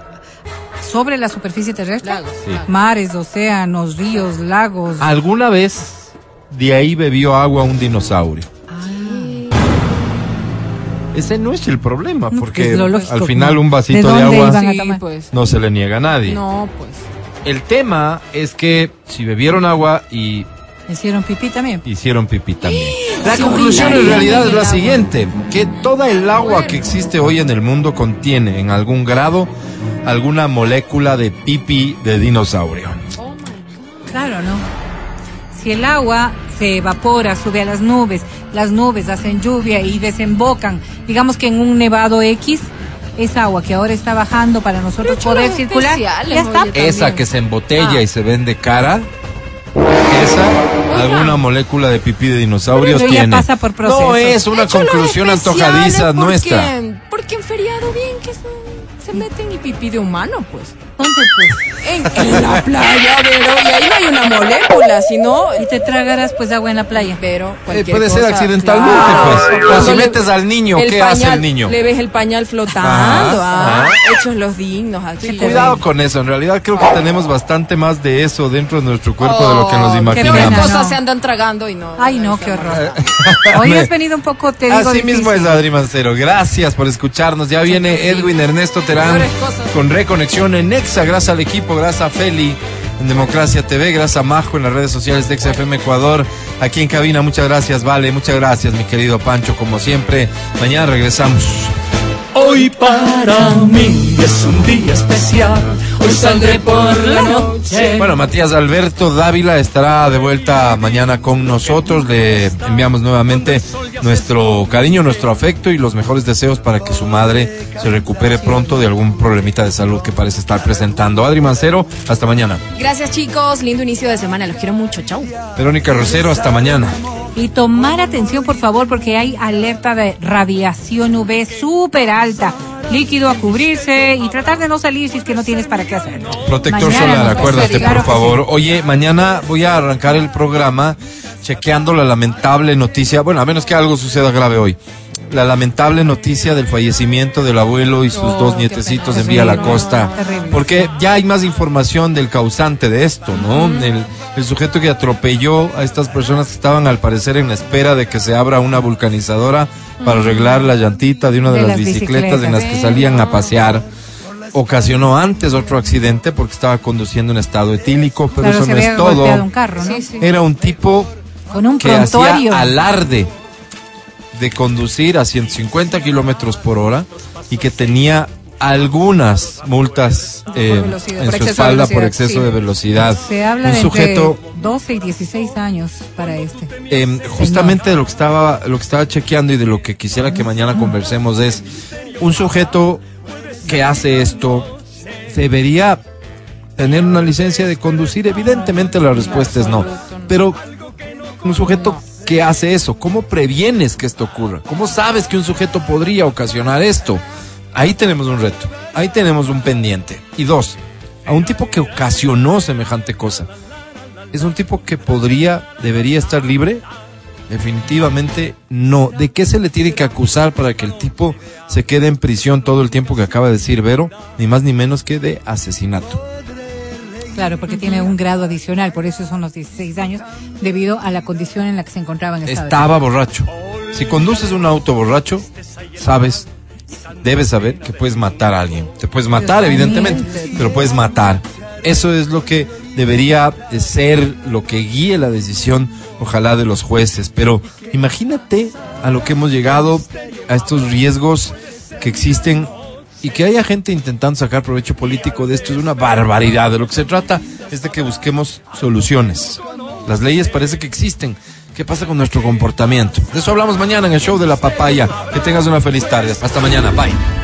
sobre la superficie terrestre. Lagos, Sí. lagos. Mares, océanos, ríos, lagos. Alguna vez de ahí bebió agua un dinosaurio. Ese no es el problema, No, porque al final un ¿De vasito de, dónde agua Sí, pues. no se le niega a nadie. No, pues. El tema es que si bebieron agua y Hicieron pipí también. hicieron pipí también. La conclusión en realidad es la siguiente, que toda el agua que existe hoy en el mundo contiene en algún grado alguna molécula de pipí de dinosaurio. Claro, ¿no? Si el agua se evapora, sube a las nubes, las nubes hacen lluvia y desembocan, digamos que en un nevado X, esa agua que ahora está bajando para nosotros poder circular, ya está. Esa que se embotella Ah. y se vende cara, esa alguna molécula de pipí de dinosaurios tiene. pasa por procesos. No es una conclusión antojadiza porque- nuestra. Porque en feriado bien que se, se meten y pipí de humano, pues. ¿Dónde, pues? En, en la playa, pero y ahí no hay una molécula, sino... Y te tragarás pues agua en la playa. Pero Eh, cualquier puede ser accidentalmente, claro. pues. Pero Cuando si le- metes al niño, ¿qué hace pañal- el niño? Le ves el pañal flotando, Ajá, ah, ajá. hechos los dignos aquí. Cuidado con eso, en realidad creo que tenemos bastante más de eso dentro de nuestro cuerpo de lo que nos Oh, qué imaginamos. pena, cosas no. se andan tragando y no. Ay, no, qué horror. Hoy has venido un poco, te digo, Así mismo difícil. es Adri Mancero. Gracias por escucharnos. Ya viene Edwin Ernesto Terán con Reconexión en Gracias al equipo, gracias a Feli en Democracia TV, gracias a Majo en las redes sociales de XFM Ecuador. Aquí en cabina, muchas gracias, Vale. Muchas gracias, mi querido Pancho, como siempre. Mañana regresamos. Hoy para mí es un día especial. Hoy saldré por la noche. Bueno, Matías Alberto Dávila estará de vuelta mañana con nosotros. Le enviamos nuevamente nuestro cariño, nuestro afecto y los mejores deseos para que su madre se recupere pronto de algún problemita de salud que parece estar presentando. Adri Mancero, hasta mañana. Gracias, chicos. Lindo inicio de semana. Los quiero mucho. Chau. Verónica Rosero, hasta mañana. Y tomar atención, por favor, porque hay alerta de radiación UV súper alta. Líquido a cubrirse y tratar de no salir si es que no tienes para qué hacerlo. Protector Mañana solar, acuérdate, por favor. Oye, mañana voy a arrancar el programa chequeando la lamentable noticia. Bueno, a menos que algo suceda grave hoy. La lamentable noticia del fallecimiento del abuelo y sus Oh, dos nietecitos en Vía La Costa. terrible. Porque ya hay más información del causante de esto, ¿no? El, el sujeto que atropelló a estas personas que estaban al parecer en la espera de que se abra una vulcanizadora para arreglar la llantita de una de, De las las bicicletas en las que salían a pasear. Ocasionó antes otro accidente porque estaba conduciendo en estado etílico, pero Claro, eso no es todo. golpeado un carro, ¿no? Era un tipo Con un que hacía alarde de conducir a 150 kilómetros por hora y que tenía algunas multas eh, en por su espalda por exceso sí. de velocidad. Se habla un de sujeto entre 12 y 16 años para este. eh, justamente de lo que estaba lo que estaba chequeando y de lo que quisiera que mañana conversemos es un sujeto que hace esto debería tener una licencia de conducir evidentemente la respuesta es no pero un sujeto que hace eso cómo previenes que esto ocurra cómo sabes que un sujeto podría ocasionar esto ahí tenemos un reto ahí tenemos un pendiente y dos a un tipo que ocasionó semejante cosa ¿Es un tipo que podría, debería estar libre? Definitivamente no. ¿De qué se le tiene que acusar para que el tipo se quede en prisión todo el tiempo que acaba de decir Vero? Ni más ni menos que de asesinato. Claro, porque tiene un grado adicional, por eso son los 16 años, debido a la condición en la que se encontraba en estado. Estaba borracho. Si conduces un auto borracho, sabes, debes saber que puedes matar a alguien. Te puedes matar, evidentemente, pero puedes matar. Eso es lo que debería de ser lo que guíe la decisión, ojalá, de los jueces. Pero imagínate a lo que hemos llegado, a estos riesgos que existen y que haya gente intentando sacar provecho político de esto es una barbaridad. De lo que se trata es de que busquemos soluciones. Las leyes parece que existen. ¿Qué pasa con nuestro comportamiento? De eso hablamos mañana en el show de la papaya. Que tengas una feliz tarde. Hasta mañana. Bye.